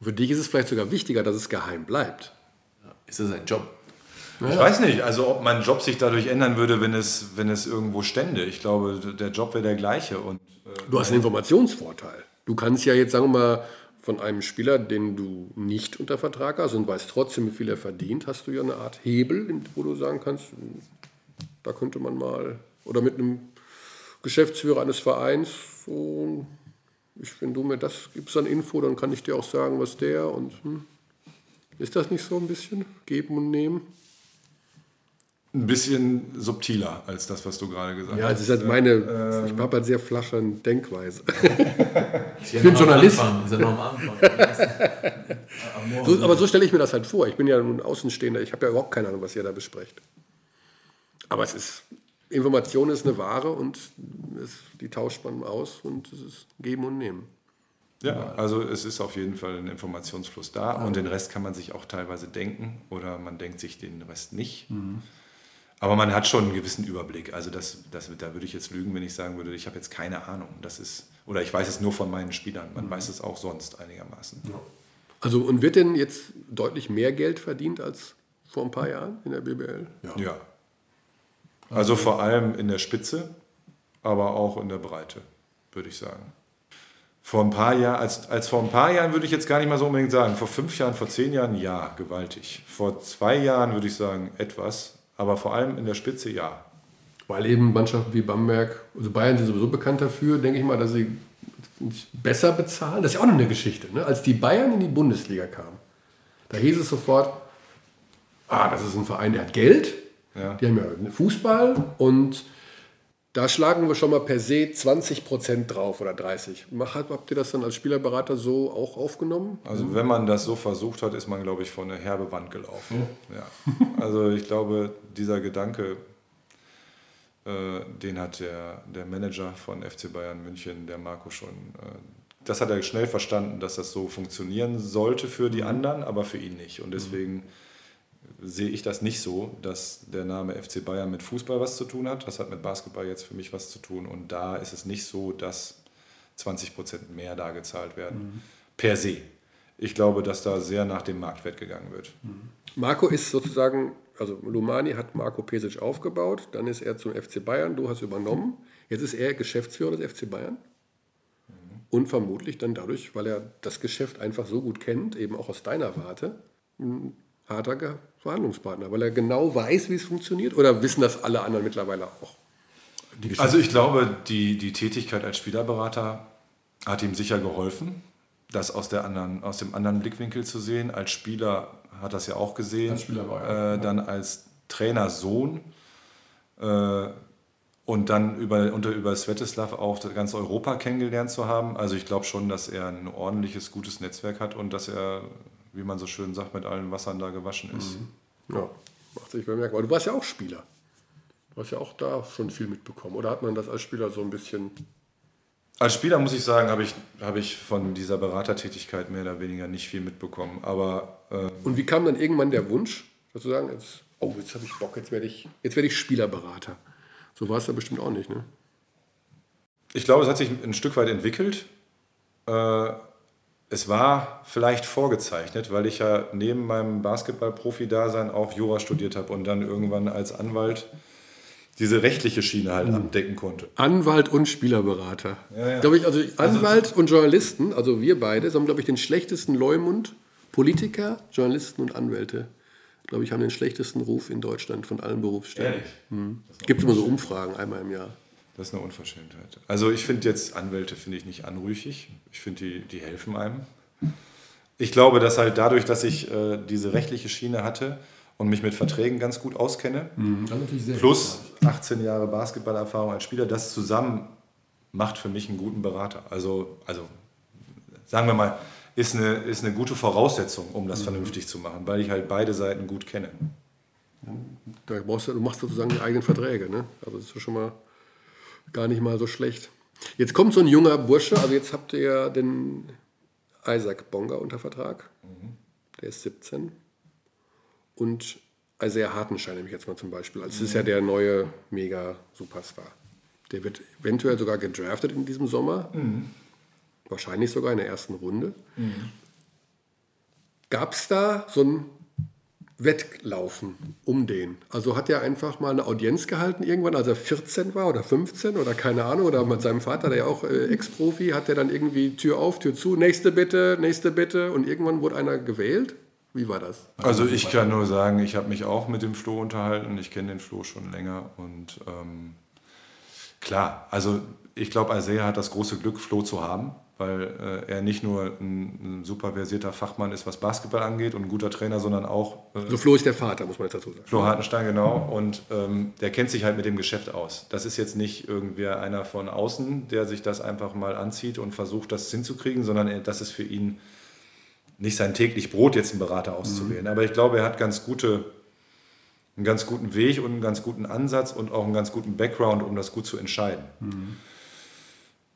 Und für dich ist es vielleicht sogar wichtiger, dass es geheim bleibt. Ist das ein Job? Ich ja. weiß nicht, also ob mein Job sich dadurch ändern würde, wenn es, wenn es irgendwo stände. Ich glaube, der Job wäre der gleiche. Und, äh, du hast einen Informationsvorteil. Du kannst ja jetzt, sagen wir mal, von einem Spieler, den du nicht unter Vertrag hast und weißt trotzdem, wie viel er verdient, hast du ja eine Art Hebel, wo du sagen kannst, da könnte man mal, oder mit einem Geschäftsführer eines Vereins, so, ich, wenn du mir das gibst an Info, dann kann ich dir auch sagen, was der und hm, ist das nicht so ein bisschen geben und nehmen? ein bisschen subtiler als das, was du gerade gesagt hast. Ja, das ist halt meine, ähm, ich habe halt sehr flache Denkweise. [laughs] ich, ich bin Journalist. Ist ja am Anfang. so, aber so stelle ich mir das halt vor. Ich bin ja nun Außenstehender, ich habe ja überhaupt keine Ahnung, was ihr da besprecht. Aber es ist, Information ist eine Ware und es, die tauscht man aus und es ist Geben und Nehmen. Ja, also es ist auf jeden Fall ein Informationsfluss da und den Rest kann man sich auch teilweise denken oder man denkt sich den Rest nicht. Mhm. Aber man hat schon einen gewissen Überblick. Also das, das, da würde ich jetzt lügen, wenn ich sagen würde, ich habe jetzt keine Ahnung. Das ist, oder ich weiß es nur von meinen Spielern. Man mhm. weiß es auch sonst einigermaßen. Ja. Also und wird denn jetzt deutlich mehr Geld verdient als vor ein paar Jahren in der BBL? Ja. ja. Also vor allem in der Spitze, aber auch in der Breite, würde ich sagen. Vor ein paar Jahren, als, als vor ein paar Jahren würde ich jetzt gar nicht mal so unbedingt sagen. Vor fünf Jahren, vor zehn Jahren, ja, gewaltig. Vor zwei Jahren würde ich sagen, etwas aber vor allem in der Spitze ja. Weil eben Mannschaften wie Bamberg, also Bayern sind sowieso bekannt dafür, denke ich mal, dass sie besser bezahlen. Das ist ja auch noch eine Geschichte. Ne? Als die Bayern in die Bundesliga kamen, da hieß es sofort, ah, das ist ein Verein, der hat Geld, ja. die haben ja Fußball und da schlagen wir schon mal per se 20 Prozent drauf oder 30. Habt ihr das dann als Spielerberater so auch aufgenommen? Also wenn man das so versucht hat, ist man, glaube ich, vor eine herbe Wand gelaufen. Ja. Also ich glaube, dieser Gedanke, äh, den hat der, der Manager von FC Bayern München, der Marco, schon. Äh, das hat er schnell verstanden, dass das so funktionieren sollte für die anderen, aber für ihn nicht. Und deswegen sehe ich das nicht so, dass der Name FC Bayern mit Fußball was zu tun hat. Das hat mit Basketball jetzt für mich was zu tun. Und da ist es nicht so, dass 20 Prozent mehr da gezahlt werden. Mhm. Per se. Ich glaube, dass da sehr nach dem Marktwert gegangen wird. Marco ist sozusagen, also Lumani hat Marco Pesic aufgebaut, dann ist er zum FC Bayern, du hast übernommen. Jetzt ist er Geschäftsführer des FC Bayern. Und vermutlich dann dadurch, weil er das Geschäft einfach so gut kennt, eben auch aus deiner Warte, ein harter Verhandlungspartner, weil er genau weiß, wie es funktioniert. Oder wissen das alle anderen mittlerweile auch? Also ich glaube, die, die Tätigkeit als Spielerberater hat ihm sicher geholfen, das aus, der anderen, aus dem anderen Blickwinkel zu sehen. Als Spieler hat das ja auch gesehen. Als Spieler war er. Äh, dann als Trainersohn äh, und dann über, unter, über Svetislav auch ganz Europa kennengelernt zu haben. Also ich glaube schon, dass er ein ordentliches, gutes Netzwerk hat und dass er, wie man so schön sagt, mit allen Wassern da gewaschen ist. Mhm. Ja, macht sich bemerkbar. Du warst ja auch Spieler. Du hast ja auch da schon viel mitbekommen. Oder hat man das als Spieler so ein bisschen als Spieler muss ich sagen, habe ich, hab ich von dieser Beratertätigkeit mehr oder weniger nicht viel mitbekommen. Aber, äh Und wie kam dann irgendwann der Wunsch, sozusagen, jetzt, oh, jetzt habe ich Bock, jetzt werde ich, werd ich Spielerberater? So war es ja bestimmt auch nicht, ne? Ich glaube, es hat sich ein Stück weit entwickelt. Äh, es war vielleicht vorgezeichnet, weil ich ja neben meinem Basketball-Profi-Dasein auch Jura studiert habe und dann irgendwann als Anwalt diese rechtliche Schiene halt mhm. abdecken konnte. Anwalt und Spielerberater. Ja, ja. Glaube ich, also, also Anwalt also, und Journalisten, also wir beide, haben, glaube ich, den schlechtesten Leumund. Politiker, Journalisten und Anwälte, glaube ich, haben den schlechtesten Ruf in Deutschland von allen Berufsstellen. Ehrlich? Mhm. Gibt immer so Umfragen einmal im Jahr. Das ist eine Unverschämtheit. Also ich finde jetzt Anwälte finde ich nicht anrüchig. Ich finde, die, die helfen einem. Ich glaube, dass halt dadurch, dass ich äh, diese rechtliche Schiene hatte, und mich mit Verträgen ganz gut auskenne. Mhm, plus 18 Jahre Basketballerfahrung als Spieler, das zusammen macht für mich einen guten Berater. Also, also sagen wir mal, ist eine, ist eine gute Voraussetzung, um das mhm. vernünftig zu machen, weil ich halt beide Seiten gut kenne. Da brauchst du, du machst sozusagen die eigenen Verträge. Ne? Also das ist schon mal gar nicht mal so schlecht. Jetzt kommt so ein junger Bursche, also jetzt habt ihr ja den Isaac Bonga unter Vertrag. Mhm. Der ist 17 und Isaiah Hartenstein nehme ich jetzt mal zum Beispiel. Also das ist ja der neue Mega-Superstar. Der wird eventuell sogar gedraftet in diesem Sommer. Mhm. Wahrscheinlich sogar in der ersten Runde. Mhm. Gab es da so ein Wettlaufen um den? Also hat er einfach mal eine Audienz gehalten irgendwann, als er 14 war oder 15 oder keine Ahnung, oder mit seinem Vater, der ja auch äh, Ex-Profi, hat er dann irgendwie Tür auf, Tür zu, nächste bitte, nächste bitte und irgendwann wurde einer gewählt? Wie war das? Also ich kann nur sagen, ich habe mich auch mit dem Flo unterhalten. Ich kenne den Flo schon länger und ähm, klar, also ich glaube, Isaiah hat das große Glück, Flo zu haben, weil äh, er nicht nur ein, ein, super versierter Fachmann ist, was Basketball angeht und ein guter Trainer, sondern auch. Äh, also Flo ist der Vater, muss man jetzt dazu sagen. Flo Hartenstein, genau. Und ähm, der kennt sich halt mit dem Geschäft aus. Das ist jetzt nicht irgendwer einer von außen, der sich das einfach mal anzieht und versucht, das hinzukriegen, sondern das ist für ihn nicht sein täglich Brot, jetzt einen Berater auszuwählen. Mhm. Aber ich glaube, er hat ganz gute, einen ganz guten Weg und einen ganz guten Ansatz und auch einen ganz guten Background, um das gut zu entscheiden. Mhm.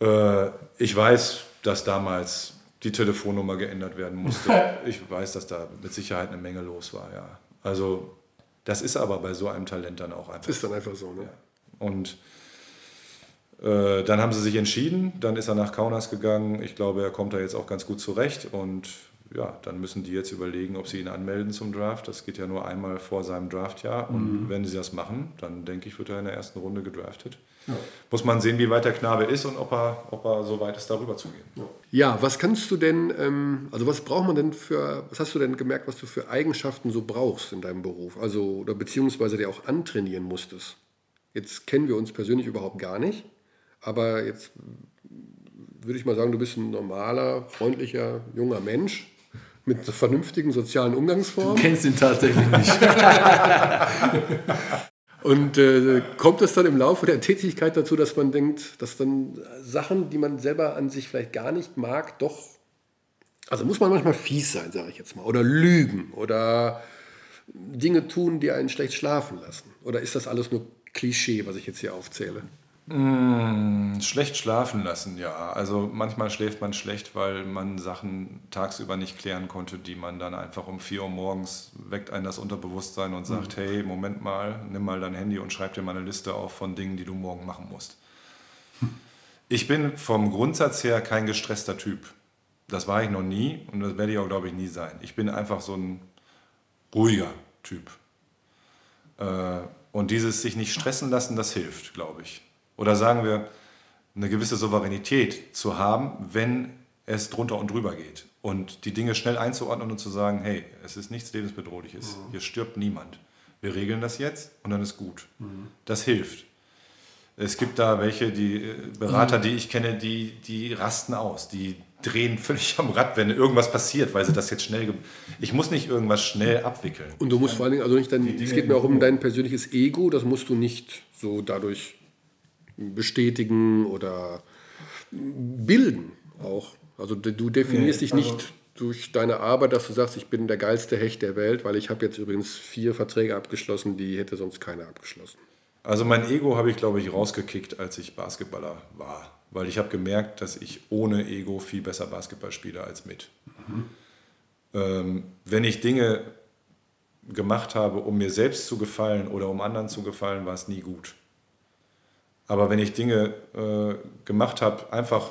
Äh, ich weiß, dass damals die Telefonnummer geändert werden musste. [laughs] ich weiß, dass da mit Sicherheit eine Menge los war, ja. Also das ist aber bei so einem Talent dann auch einfach. Ist dann einfach so, ne? Ja. Und äh, dann haben sie sich entschieden, dann ist er nach Kaunas gegangen. Ich glaube, er kommt da jetzt auch ganz gut zurecht und ja, dann müssen die jetzt überlegen, ob sie ihn anmelden zum Draft. Das geht ja nur einmal vor seinem Draftjahr. Und mhm. wenn sie das machen, dann denke ich, wird er in der ersten Runde gedraftet. Ja. Muss man sehen, wie weit der Knabe ist und ob er, ob er so weit ist, darüber zu gehen. Ja, ja was kannst du denn, ähm, also was braucht man denn für, was hast du denn gemerkt, was du für Eigenschaften so brauchst in deinem Beruf? Also, oder beziehungsweise der auch antrainieren musstest? Jetzt kennen wir uns persönlich überhaupt gar nicht, aber jetzt würde ich mal sagen, du bist ein normaler, freundlicher, junger Mensch mit vernünftigen sozialen Umgangsformen. Du kennst ihn tatsächlich nicht. [laughs] Und äh, kommt es dann im Laufe der Tätigkeit dazu, dass man denkt, dass dann Sachen, die man selber an sich vielleicht gar nicht mag, doch. Also muss man manchmal fies sein, sage ich jetzt mal. Oder lügen oder Dinge tun, die einen schlecht schlafen lassen. Oder ist das alles nur Klischee, was ich jetzt hier aufzähle? Mmh, schlecht schlafen lassen, ja. Also manchmal schläft man schlecht, weil man Sachen tagsüber nicht klären konnte, die man dann einfach um 4 Uhr morgens weckt einen das Unterbewusstsein und sagt, mhm. hey, Moment mal, nimm mal dein Handy und schreib dir mal eine Liste auf von Dingen, die du morgen machen musst. Ich bin vom Grundsatz her kein gestresster Typ. Das war ich noch nie und das werde ich auch, glaube ich, nie sein. Ich bin einfach so ein ruhiger Typ. Äh, und dieses sich nicht stressen lassen, das hilft, glaube ich. Oder sagen wir, eine gewisse Souveränität zu haben, wenn es drunter und drüber geht. Und die Dinge schnell einzuordnen und zu sagen, hey, es ist nichts lebensbedrohliches, mhm. hier stirbt niemand. Wir regeln das jetzt und dann ist gut. Mhm. Das hilft. Es gibt da welche, die äh, Berater, mhm. die ich kenne, die, die rasten aus, die drehen völlig am Rad, wenn irgendwas passiert, weil sie das jetzt schnell. Ich muss nicht irgendwas schnell abwickeln. Und du musst vor allen Dingen, also nicht dein, es geht mir auch um dein persönliches Ego, das musst du nicht so dadurch bestätigen oder bilden auch. Also du definierst nee, dich nicht also durch deine Arbeit, dass du sagst, ich bin der geilste Hecht der Welt, weil ich habe jetzt übrigens vier Verträge abgeschlossen, die hätte sonst keiner abgeschlossen. Also mein Ego habe ich, glaube ich, rausgekickt, als ich Basketballer war. Weil ich habe gemerkt, dass ich ohne Ego viel besser Basketball spiele als mit. Mhm. Ähm, wenn ich Dinge gemacht habe, um mir selbst zu gefallen oder um anderen zu gefallen, war es nie gut. Aber wenn ich Dinge äh, gemacht habe, einfach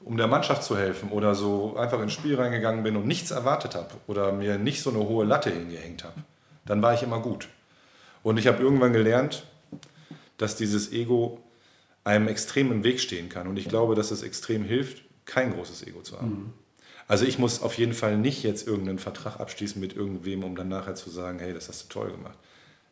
um der Mannschaft zu helfen oder so einfach ins Spiel reingegangen bin und nichts erwartet habe oder mir nicht so eine hohe Latte hingehängt habe, dann war ich immer gut. Und ich habe irgendwann gelernt, dass dieses Ego einem extrem im Weg stehen kann. Und ich glaube, dass es extrem hilft, kein großes Ego zu haben. Mhm. Also ich muss auf jeden Fall nicht jetzt irgendeinen Vertrag abschließen mit irgendwem, um dann nachher zu sagen, hey, das hast du toll gemacht.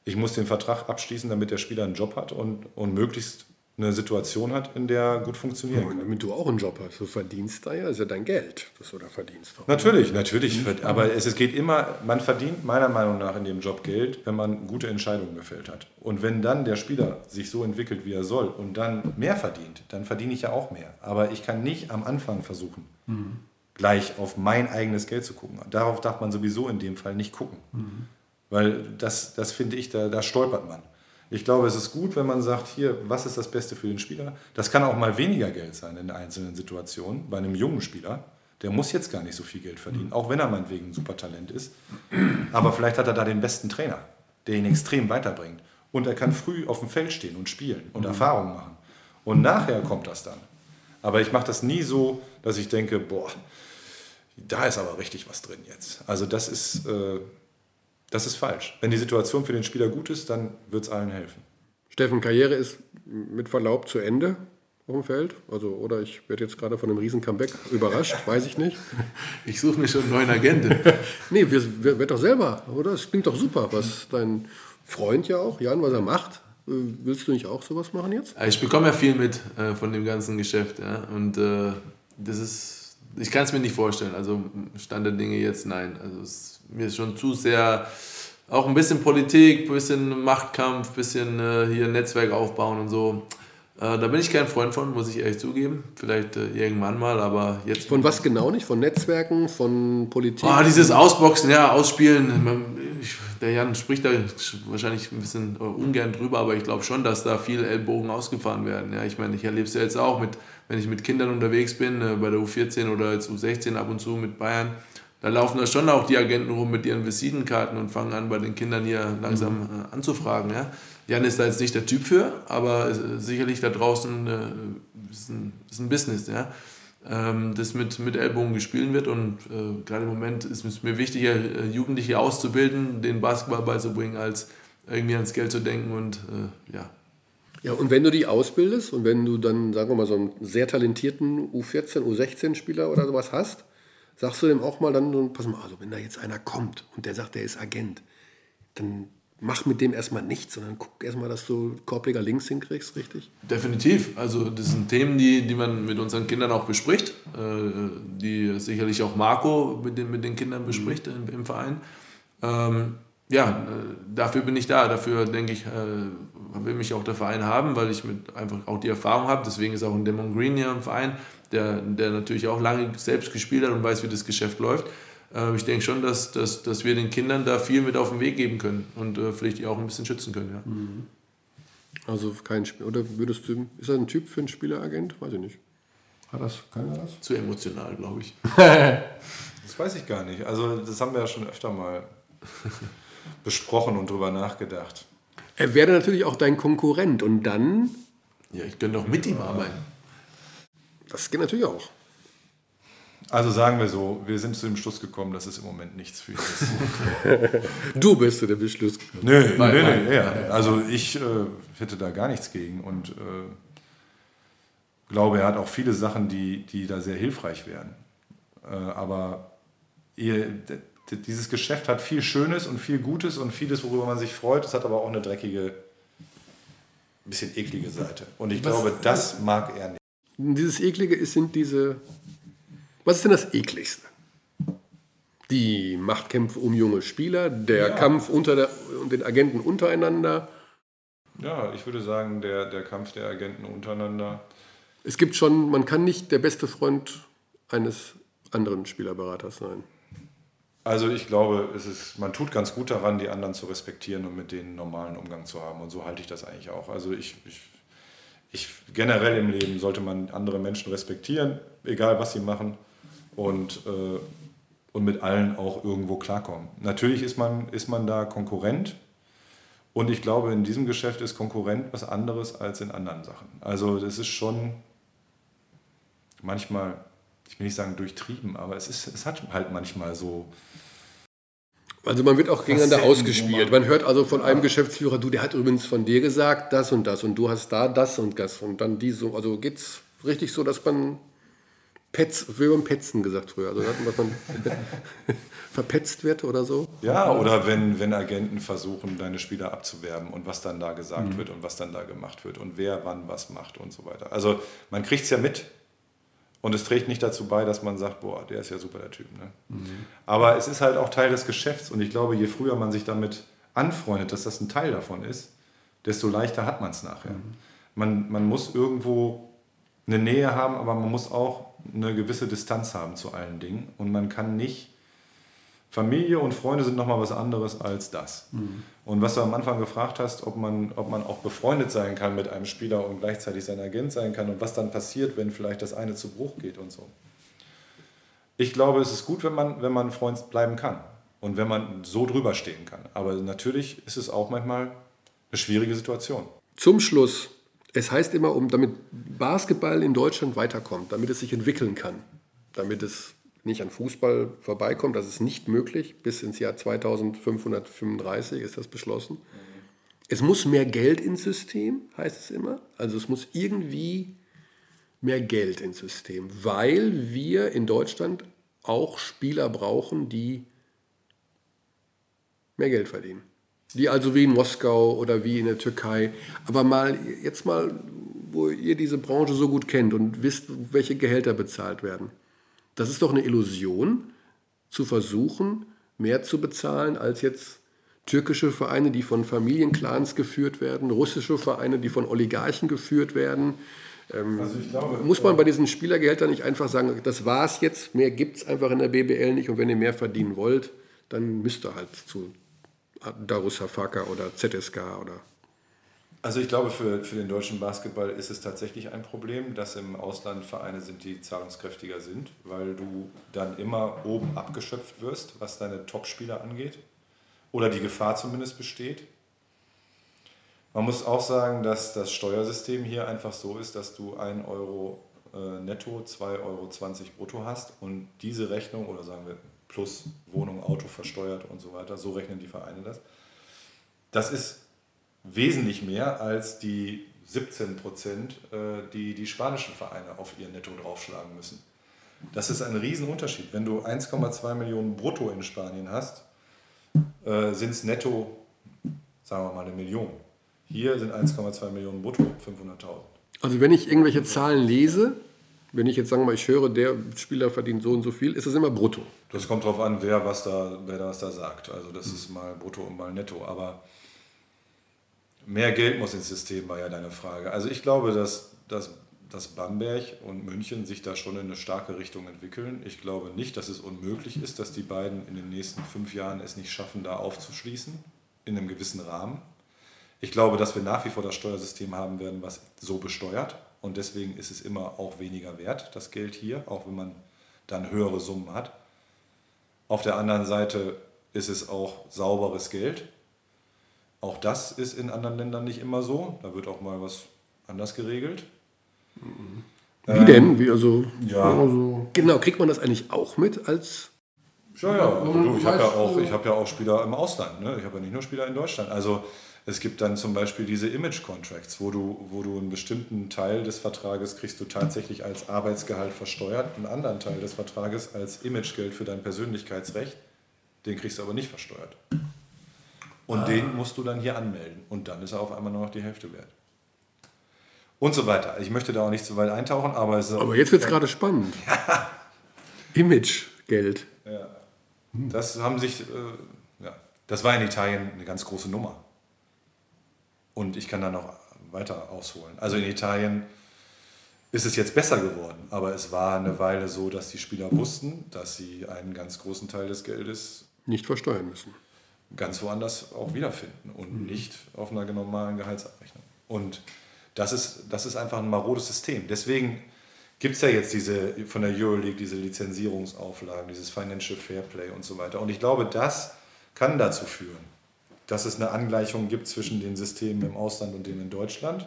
Ich muss den Vertrag abschließen, damit der Spieler einen Job hat und, und möglichst eine Situation hat, in der gut funktionieren ja, kann. Damit du auch einen Job hast. Du verdienst da ja, ist ja dein Geld, das du da verdienst. Natürlich, natürlich. Aber es, es geht immer, man verdient meiner Meinung nach in dem Job Geld, wenn man gute Entscheidungen gefällt hat. Und wenn dann der Spieler sich so entwickelt, wie er soll und dann mehr verdient, dann verdiene ich ja auch mehr. Aber ich kann nicht am Anfang versuchen, mhm. gleich auf mein eigenes Geld zu gucken. Darauf darf man sowieso in dem Fall nicht gucken. Mhm. Weil das, das finde ich, da, da stolpert man. Ich glaube, es ist gut, wenn man sagt, hier, was ist das Beste für den Spieler? Das kann auch mal weniger Geld sein in einzelnen Situationen. Bei einem jungen Spieler, der muss jetzt gar nicht so viel Geld verdienen, auch wenn er meinetwegen ein super Talent ist. Aber vielleicht hat er da den besten Trainer, der ihn extrem weiterbringt. Und er kann früh auf dem Feld stehen und spielen und mhm. Erfahrungen machen. Und nachher kommt das dann. Aber ich mache das nie so, dass ich denke, boah, da ist aber richtig was drin jetzt. Also das ist, äh, das ist falsch. Wenn die Situation für den Spieler gut ist, dann wird es allen helfen. Steffen, Karriere ist mit Verlaub zu Ende auf dem Feld. Also, oder ich werde jetzt gerade von einem riesen Comeback überrascht, [laughs] weiß ich nicht. Ich suche mir schon einen neuen Agenten. [laughs] nee, wir, wir, wird doch selber, oder? Es klingt doch super, was dein Freund ja auch, Jan, was er macht. Äh, willst du nicht auch sowas machen jetzt? Ich bekomme ja viel mit äh, von dem ganzen Geschäft. Ja? Und äh, das ist, ich kann es mir nicht vorstellen. Also Stand der Dinge jetzt, nein. Also es mir ist schon zu sehr auch ein bisschen Politik, ein bisschen Machtkampf, ein bisschen äh, hier Netzwerk aufbauen und so. Äh, da bin ich kein Freund von, muss ich ehrlich zugeben. Vielleicht äh, irgendwann mal, aber jetzt. Von was genau nicht? Von Netzwerken, von Politik? Ah, dieses Ausboxen, ja, Ausspielen. Ich, der Jan spricht da wahrscheinlich ein bisschen äh, ungern drüber, aber ich glaube schon, dass da viele Ellbogen ausgefahren werden. Ja, ich meine, ich erlebe es ja jetzt auch, mit, wenn ich mit Kindern unterwegs bin, äh, bei der U14 oder jetzt U16 ab und zu mit Bayern da laufen da schon auch die Agenten rum mit ihren Visitenkarten und fangen an, bei den Kindern hier langsam mhm. äh, anzufragen. Ja? Jan ist da jetzt nicht der Typ für, aber sicherlich da draußen äh, ist, ein, ist ein Business, ja? ähm, das mit, mit Ellbogen gespielt wird. Und äh, gerade im Moment ist es mir wichtiger, äh, Jugendliche auszubilden, den Basketball beizubringen, als irgendwie ans Geld zu denken und äh, ja. Ja, und wenn du die ausbildest und wenn du dann, sagen wir mal, so einen sehr talentierten U14, U16-Spieler oder sowas hast, sagst du dem auch mal dann, pass mal, also wenn da jetzt einer kommt und der sagt, der ist Agent, dann mach mit dem erstmal nichts, sondern guck erstmal, dass du Korbleger links hinkriegst, richtig? Definitiv. Also das sind Themen, die, die man mit unseren Kindern auch bespricht, äh, die sicherlich auch Marco mit den, mit den Kindern bespricht mhm. im, im, Verein. Ähm, ja, äh, dafür bin ich da. Dafür denke ich, äh, will mich auch der Verein haben, weil ich mit einfach auch die Erfahrung habe. Deswegen ist auch ein Demon Green hier im Verein der, der natürlich auch lange selbst gespielt hat und weiß, wie das Geschäft läuft. Äh, ich denke schon, dass, dass, dass wir den Kindern da viel mit auf den Weg geben können und äh, vielleicht die auch ein bisschen schützen können. Ja. Mhm. Also kein Spiel. Oder würdest du. Ist er ein Typ für einen Spieleragent? Weiß ich nicht. Hat das, kann er das? Zu emotional, glaube ich. [laughs] Das weiß ich gar nicht. Also das haben wir ja schon öfter mal [laughs] besprochen und drüber nachgedacht. Er wäre natürlich auch dein Konkurrent und dann. Ja, ich könnte auch mit ihm arbeiten. Das geht natürlich auch. Also sagen wir so, wir sind zu dem Schluss gekommen, dass es im Moment nichts für ihn ist. [laughs] Du bist zu dem Beschluss gekommen. Nö, Nein, nee, nein, nee, ja. Also ich äh, hätte da gar nichts gegen und äh, glaube, er hat auch viele Sachen, die, die da sehr hilfreich wären. Äh, aber ihr, dieses Geschäft hat viel Schönes und viel Gutes und vieles, worüber man sich freut. Es hat aber auch eine dreckige, ein bisschen eklige Seite. Und ich glaube, das mag er nicht. Dieses Eklige ist, sind diese. Was ist denn das Ekligste? Die Machtkämpfe um junge Spieler, der Ja. Kampf unter der, den Agenten untereinander. Ja, ich würde sagen, der, der Kampf der Agenten untereinander. Es gibt schon, man kann nicht der beste Freund eines anderen Spielerberaters sein. Also ich glaube, es ist, man tut ganz gut daran, die anderen zu respektieren und mit denen normalen Umgang zu haben. Und so halte ich das eigentlich auch. Also ich, ich, ich generell im Leben sollte man andere Menschen respektieren, egal was sie machen. Und, äh, und mit allen auch irgendwo klarkommen. Natürlich ist man, ist man da Konkurrent. Und ich glaube, in diesem Geschäft ist Konkurrent was anderes als in anderen Sachen. Also das ist schon manchmal, ich will nicht sagen durchtrieben, aber es, ist, es hat halt manchmal so, Also man wird auch gegeneinander ausgespielt. man- Man hört also von einem Geschäftsführer, du, der hat übrigens von dir gesagt, das und das und du hast da das und das und dann die so. Also geht's richtig so, dass man Petz, wie beim Petzen gesagt früher, also dass man [laughs] verpetzt wird oder so. Ja, oder wenn, wenn Agenten versuchen, deine Spieler abzuwerben und was dann da gesagt wird und was dann da gemacht wird und wer wann was macht und so weiter. Also man kriegt es ja mit und es trägt nicht dazu bei, dass man sagt, boah, der ist ja super der Typ. Ne? Aber es ist halt auch Teil des Geschäfts und ich glaube, je früher man sich damit anfreundet, dass das ein Teil davon ist, desto leichter hat man es nachher. Man, man muss irgendwo eine Nähe haben, aber man muss auch eine gewisse Distanz haben zu allen Dingen und man kann nicht Familie und Freunde sind nochmal was anderes als das. Und was du am Anfang gefragt hast, ob man, ob man auch befreundet sein kann mit einem Spieler und gleichzeitig sein Agent sein kann und was dann passiert, wenn vielleicht das eine zu Bruch geht und so. Ich glaube, es ist gut, wenn man, wenn man Freund bleiben kann und wenn man so drüber stehen kann. Aber natürlich ist es auch manchmal eine schwierige Situation. Zum Schluss, es heißt immer, um, damit Basketball in Deutschland weiterkommt, damit es sich entwickeln kann, damit es nicht an Fußball vorbeikommt, das ist nicht möglich. Bis ins Jahr 2535 ist das beschlossen. Es muss mehr Geld ins System, heißt es immer. Also es muss irgendwie mehr Geld ins System, weil wir in Deutschland auch Spieler brauchen, die mehr Geld verdienen. Die also wie in Moskau oder wie in der Türkei. Aber mal jetzt mal, wo ihr diese Branche so gut kennt und wisst, welche Gehälter bezahlt werden. Das ist doch eine Illusion, zu versuchen, mehr zu bezahlen als jetzt türkische Vereine, die von Familienclans geführt werden, russische Vereine, die von Oligarchen geführt werden. Also ich glaube, Muss man bei diesen Spielergehältern nicht einfach sagen, das war's jetzt, mehr gibt es einfach in der BBL nicht und wenn ihr mehr verdienen wollt, dann müsst ihr halt zu Darussafaka oder ZSK oder Also ich glaube, für, für den deutschen Basketball ist es tatsächlich ein Problem, dass im Ausland Vereine sind, die zahlungskräftiger sind, weil du dann immer oben abgeschöpft wirst, was deine Topspieler angeht. Oder die Gefahr zumindest besteht. Man muss auch sagen, dass das Steuersystem hier einfach so ist, dass du 1 Euro äh, netto, 2,20 Euro brutto hast und diese Rechnung, oder sagen wir plus Wohnung, Auto versteuert und so weiter, so rechnen die Vereine das. Das ist wesentlich mehr als die 17 Prozent, äh, die die spanischen Vereine auf ihr Netto draufschlagen müssen. Das ist ein Riesenunterschied. Wenn du 1,2 Millionen brutto in Spanien hast, äh, sind es netto, sagen wir mal, eine Million. Hier sind 1,2 Millionen brutto 500.000. Also wenn ich irgendwelche Zahlen lese, wenn ich jetzt sagen wir mal, ich höre, der Spieler verdient so und so viel, ist das immer brutto. Das kommt darauf an, wer was da, wer da was da sagt. Also das ist mal brutto und mal netto. Aber mehr Geld muss ins System, war ja deine Frage. Also ich glaube, dass, dass, dass Bamberg und München sich da schon in eine starke Richtung entwickeln. Ich glaube nicht, dass es unmöglich ist, dass die beiden in den nächsten fünf Jahren es nicht schaffen, da aufzuschließen, in einem gewissen Rahmen. Ich glaube, dass wir nach wie vor das Steuersystem haben werden, was so besteuert. Und deswegen ist es immer auch weniger wert, das Geld hier, auch wenn man dann höhere Summen hat. Auf der anderen Seite ist es auch sauberes Geld. Auch das ist in anderen Ländern nicht immer so. Da wird auch mal was anders geregelt. Wie ähm, denn? Wie also, ja. also, genau, kriegt man das eigentlich auch mit als ja, ja. Du, ich habe ja, auch, hab ja auch Spieler im Ausland. Ne? Ich habe ja nicht nur Spieler in Deutschland. Also es gibt dann zum Beispiel diese Image-Contracts, wo du, wo du einen bestimmten Teil des Vertrages kriegst du tatsächlich als Arbeitsgehalt versteuert, einen anderen Teil des Vertrages als Imagegeld für dein Persönlichkeitsrecht, den kriegst du aber nicht versteuert. Und ah. den musst du dann hier anmelden. Und dann ist er auf einmal nur noch die Hälfte wert. Und so weiter. Ich möchte da auch nicht zu weit eintauchen, aber es Aber jetzt wird es gerade spannend. [laughs] Imagegeld. Ja. Das haben sich, äh, ja, das war in Italien eine ganz große Nummer. Und ich kann da noch weiter ausholen. Also in Italien ist es jetzt besser geworden, aber es war eine Weile so, dass die Spieler wussten, dass sie einen ganz großen Teil des Geldes nicht versteuern müssen. Ganz woanders auch wiederfinden und mhm. nicht auf einer normalen Gehaltsabrechnung. Und das ist, das ist einfach ein marodes System. Deswegen gibt es ja jetzt diese von der Euroleague diese Lizenzierungsauflagen, dieses Financial Fair Play und so weiter. Und ich glaube, das kann dazu führen, dass es eine Angleichung gibt zwischen den Systemen im Ausland und dem in Deutschland,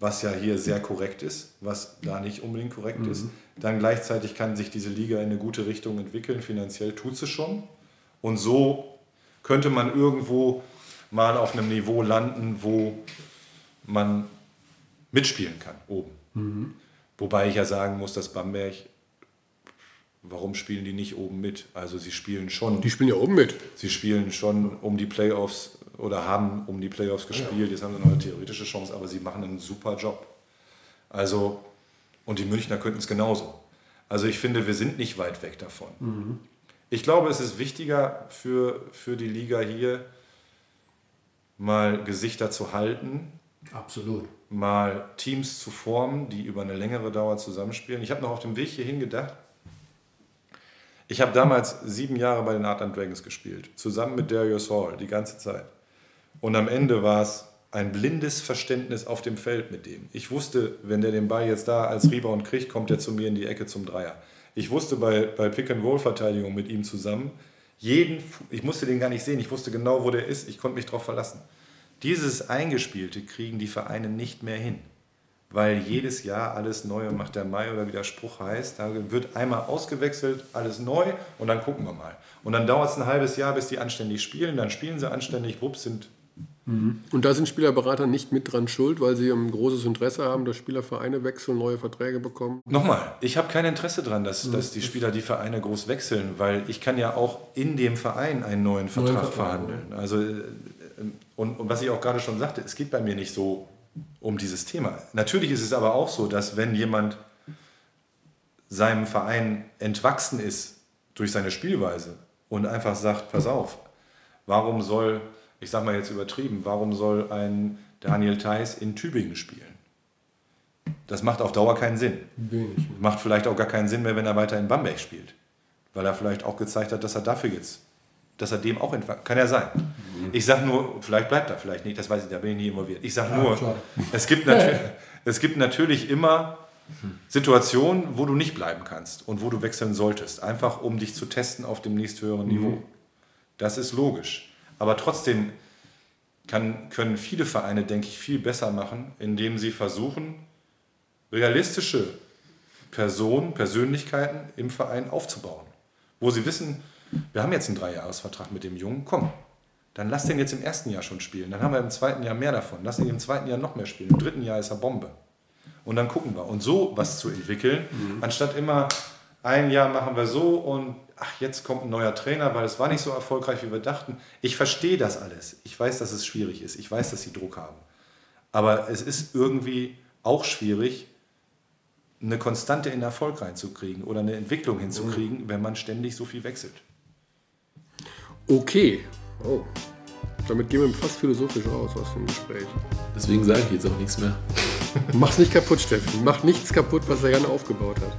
was ja hier sehr korrekt ist, was da nicht unbedingt korrekt mhm. ist. Dann gleichzeitig kann sich diese Liga in eine gute Richtung entwickeln, finanziell tut sie schon. Und so könnte man irgendwo mal auf einem Niveau landen, wo man mitspielen kann, oben. Mhm. Wobei ich ja sagen muss, dass Bamberg, warum spielen die nicht oben mit? Also sie spielen schon. Die spielen ja oben mit. Sie spielen schon um die Playoffs oder haben um die Playoffs gespielt. Ja. Jetzt haben sie noch eine theoretische Chance, aber sie machen einen super Job. Also, und die Münchner könnten es genauso. Also ich finde, wir sind nicht weit weg davon. Mhm. Ich glaube, es ist wichtiger für, für die Liga hier, mal Gesichter zu halten. Absolut mal Teams zu formen, die über eine längere Dauer zusammenspielen. Ich habe noch auf dem Weg hierhin gedacht, ich habe damals sieben Jahre bei den Atlant Dragons gespielt, zusammen mit Darius Hall, die ganze Zeit. Und am Ende war es ein blindes Verständnis auf dem Feld mit dem. Ich wusste, wenn der den Ball jetzt da als Rebound kriegt, kommt er zu mir in die Ecke zum Dreier. Ich wusste bei, bei Pick-and-Roll-Verteidigung mit ihm zusammen, jeden, ich musste den gar nicht sehen, ich wusste genau, wo der ist, ich konnte mich darauf verlassen. Dieses Eingespielte kriegen die Vereine nicht mehr hin, weil jedes Jahr alles Neue macht der Mai oder wie der Spruch heißt. Da wird einmal ausgewechselt, alles neu und dann gucken wir mal. Und dann dauert es ein halbes Jahr, bis die anständig spielen. Dann spielen sie anständig, wups, sind mhm. und da sind Spielerberater nicht mit dran schuld, weil sie ein großes Interesse haben, dass Spielervereine wechseln, neue Verträge bekommen? Nochmal, ich habe kein Interesse daran, dass, mhm. dass die Spieler die Vereine groß wechseln, weil ich kann ja auch in dem Verein einen neuen Vertrag, neuen Vertrag verhandeln. Also äh, und, und was ich auch gerade schon sagte, es geht bei mir nicht so um dieses Thema. Natürlich ist es aber auch so, dass wenn jemand seinem Verein entwachsen ist durch seine Spielweise und einfach sagt, pass auf, warum soll, ich sage mal jetzt übertrieben, warum soll ein Daniel Theiss in Tübingen spielen? Das macht auf Dauer keinen Sinn. Wenig. Macht vielleicht auch gar keinen Sinn mehr, wenn er weiter in Bamberg spielt. Weil er vielleicht auch gezeigt hat, dass er dafür jetzt dass er dem auch entwachsen Kann ja sein. Mhm. Ich sage nur, vielleicht bleibt er, vielleicht nicht, das weiß ich, da bin ich nie involviert. Ich sage nur, ja, es, gibt es gibt natürlich immer Situationen, wo du nicht bleiben kannst und wo du wechseln solltest, einfach um dich zu testen auf dem nächsthöheren mhm. Niveau. Das ist logisch. Aber trotzdem kann, können viele Vereine, denke ich, viel besser machen, indem sie versuchen, realistische Personen, Persönlichkeiten im Verein aufzubauen. Wo sie wissen, wir haben jetzt einen Dreijahresvertrag mit dem Jungen, komm, dann lass den jetzt im ersten Jahr schon spielen. Dann haben wir im zweiten Jahr mehr davon. Lass ihn im zweiten Jahr noch mehr spielen. Im dritten Jahr ist er Bombe. Und dann gucken wir. Und so was zu entwickeln, mhm. anstatt immer ein Jahr machen wir so und ach, jetzt kommt ein neuer Trainer, weil es war nicht so erfolgreich, wie wir dachten. Ich verstehe das alles. Ich weiß, dass es schwierig ist. Ich weiß, dass sie Druck haben. Aber es ist irgendwie auch schwierig, eine Konstante in Erfolg reinzukriegen oder eine Entwicklung hinzukriegen, mhm. wenn man ständig so viel wechselt. Okay. Oh. Damit gehen wir fast philosophisch raus aus dem Gespräch. Deswegen sage ich jetzt auch nichts mehr. Mach's nicht kaputt, Steffen. Mach nichts kaputt, was er gerne aufgebaut hat.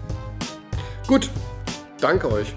Gut. Danke euch.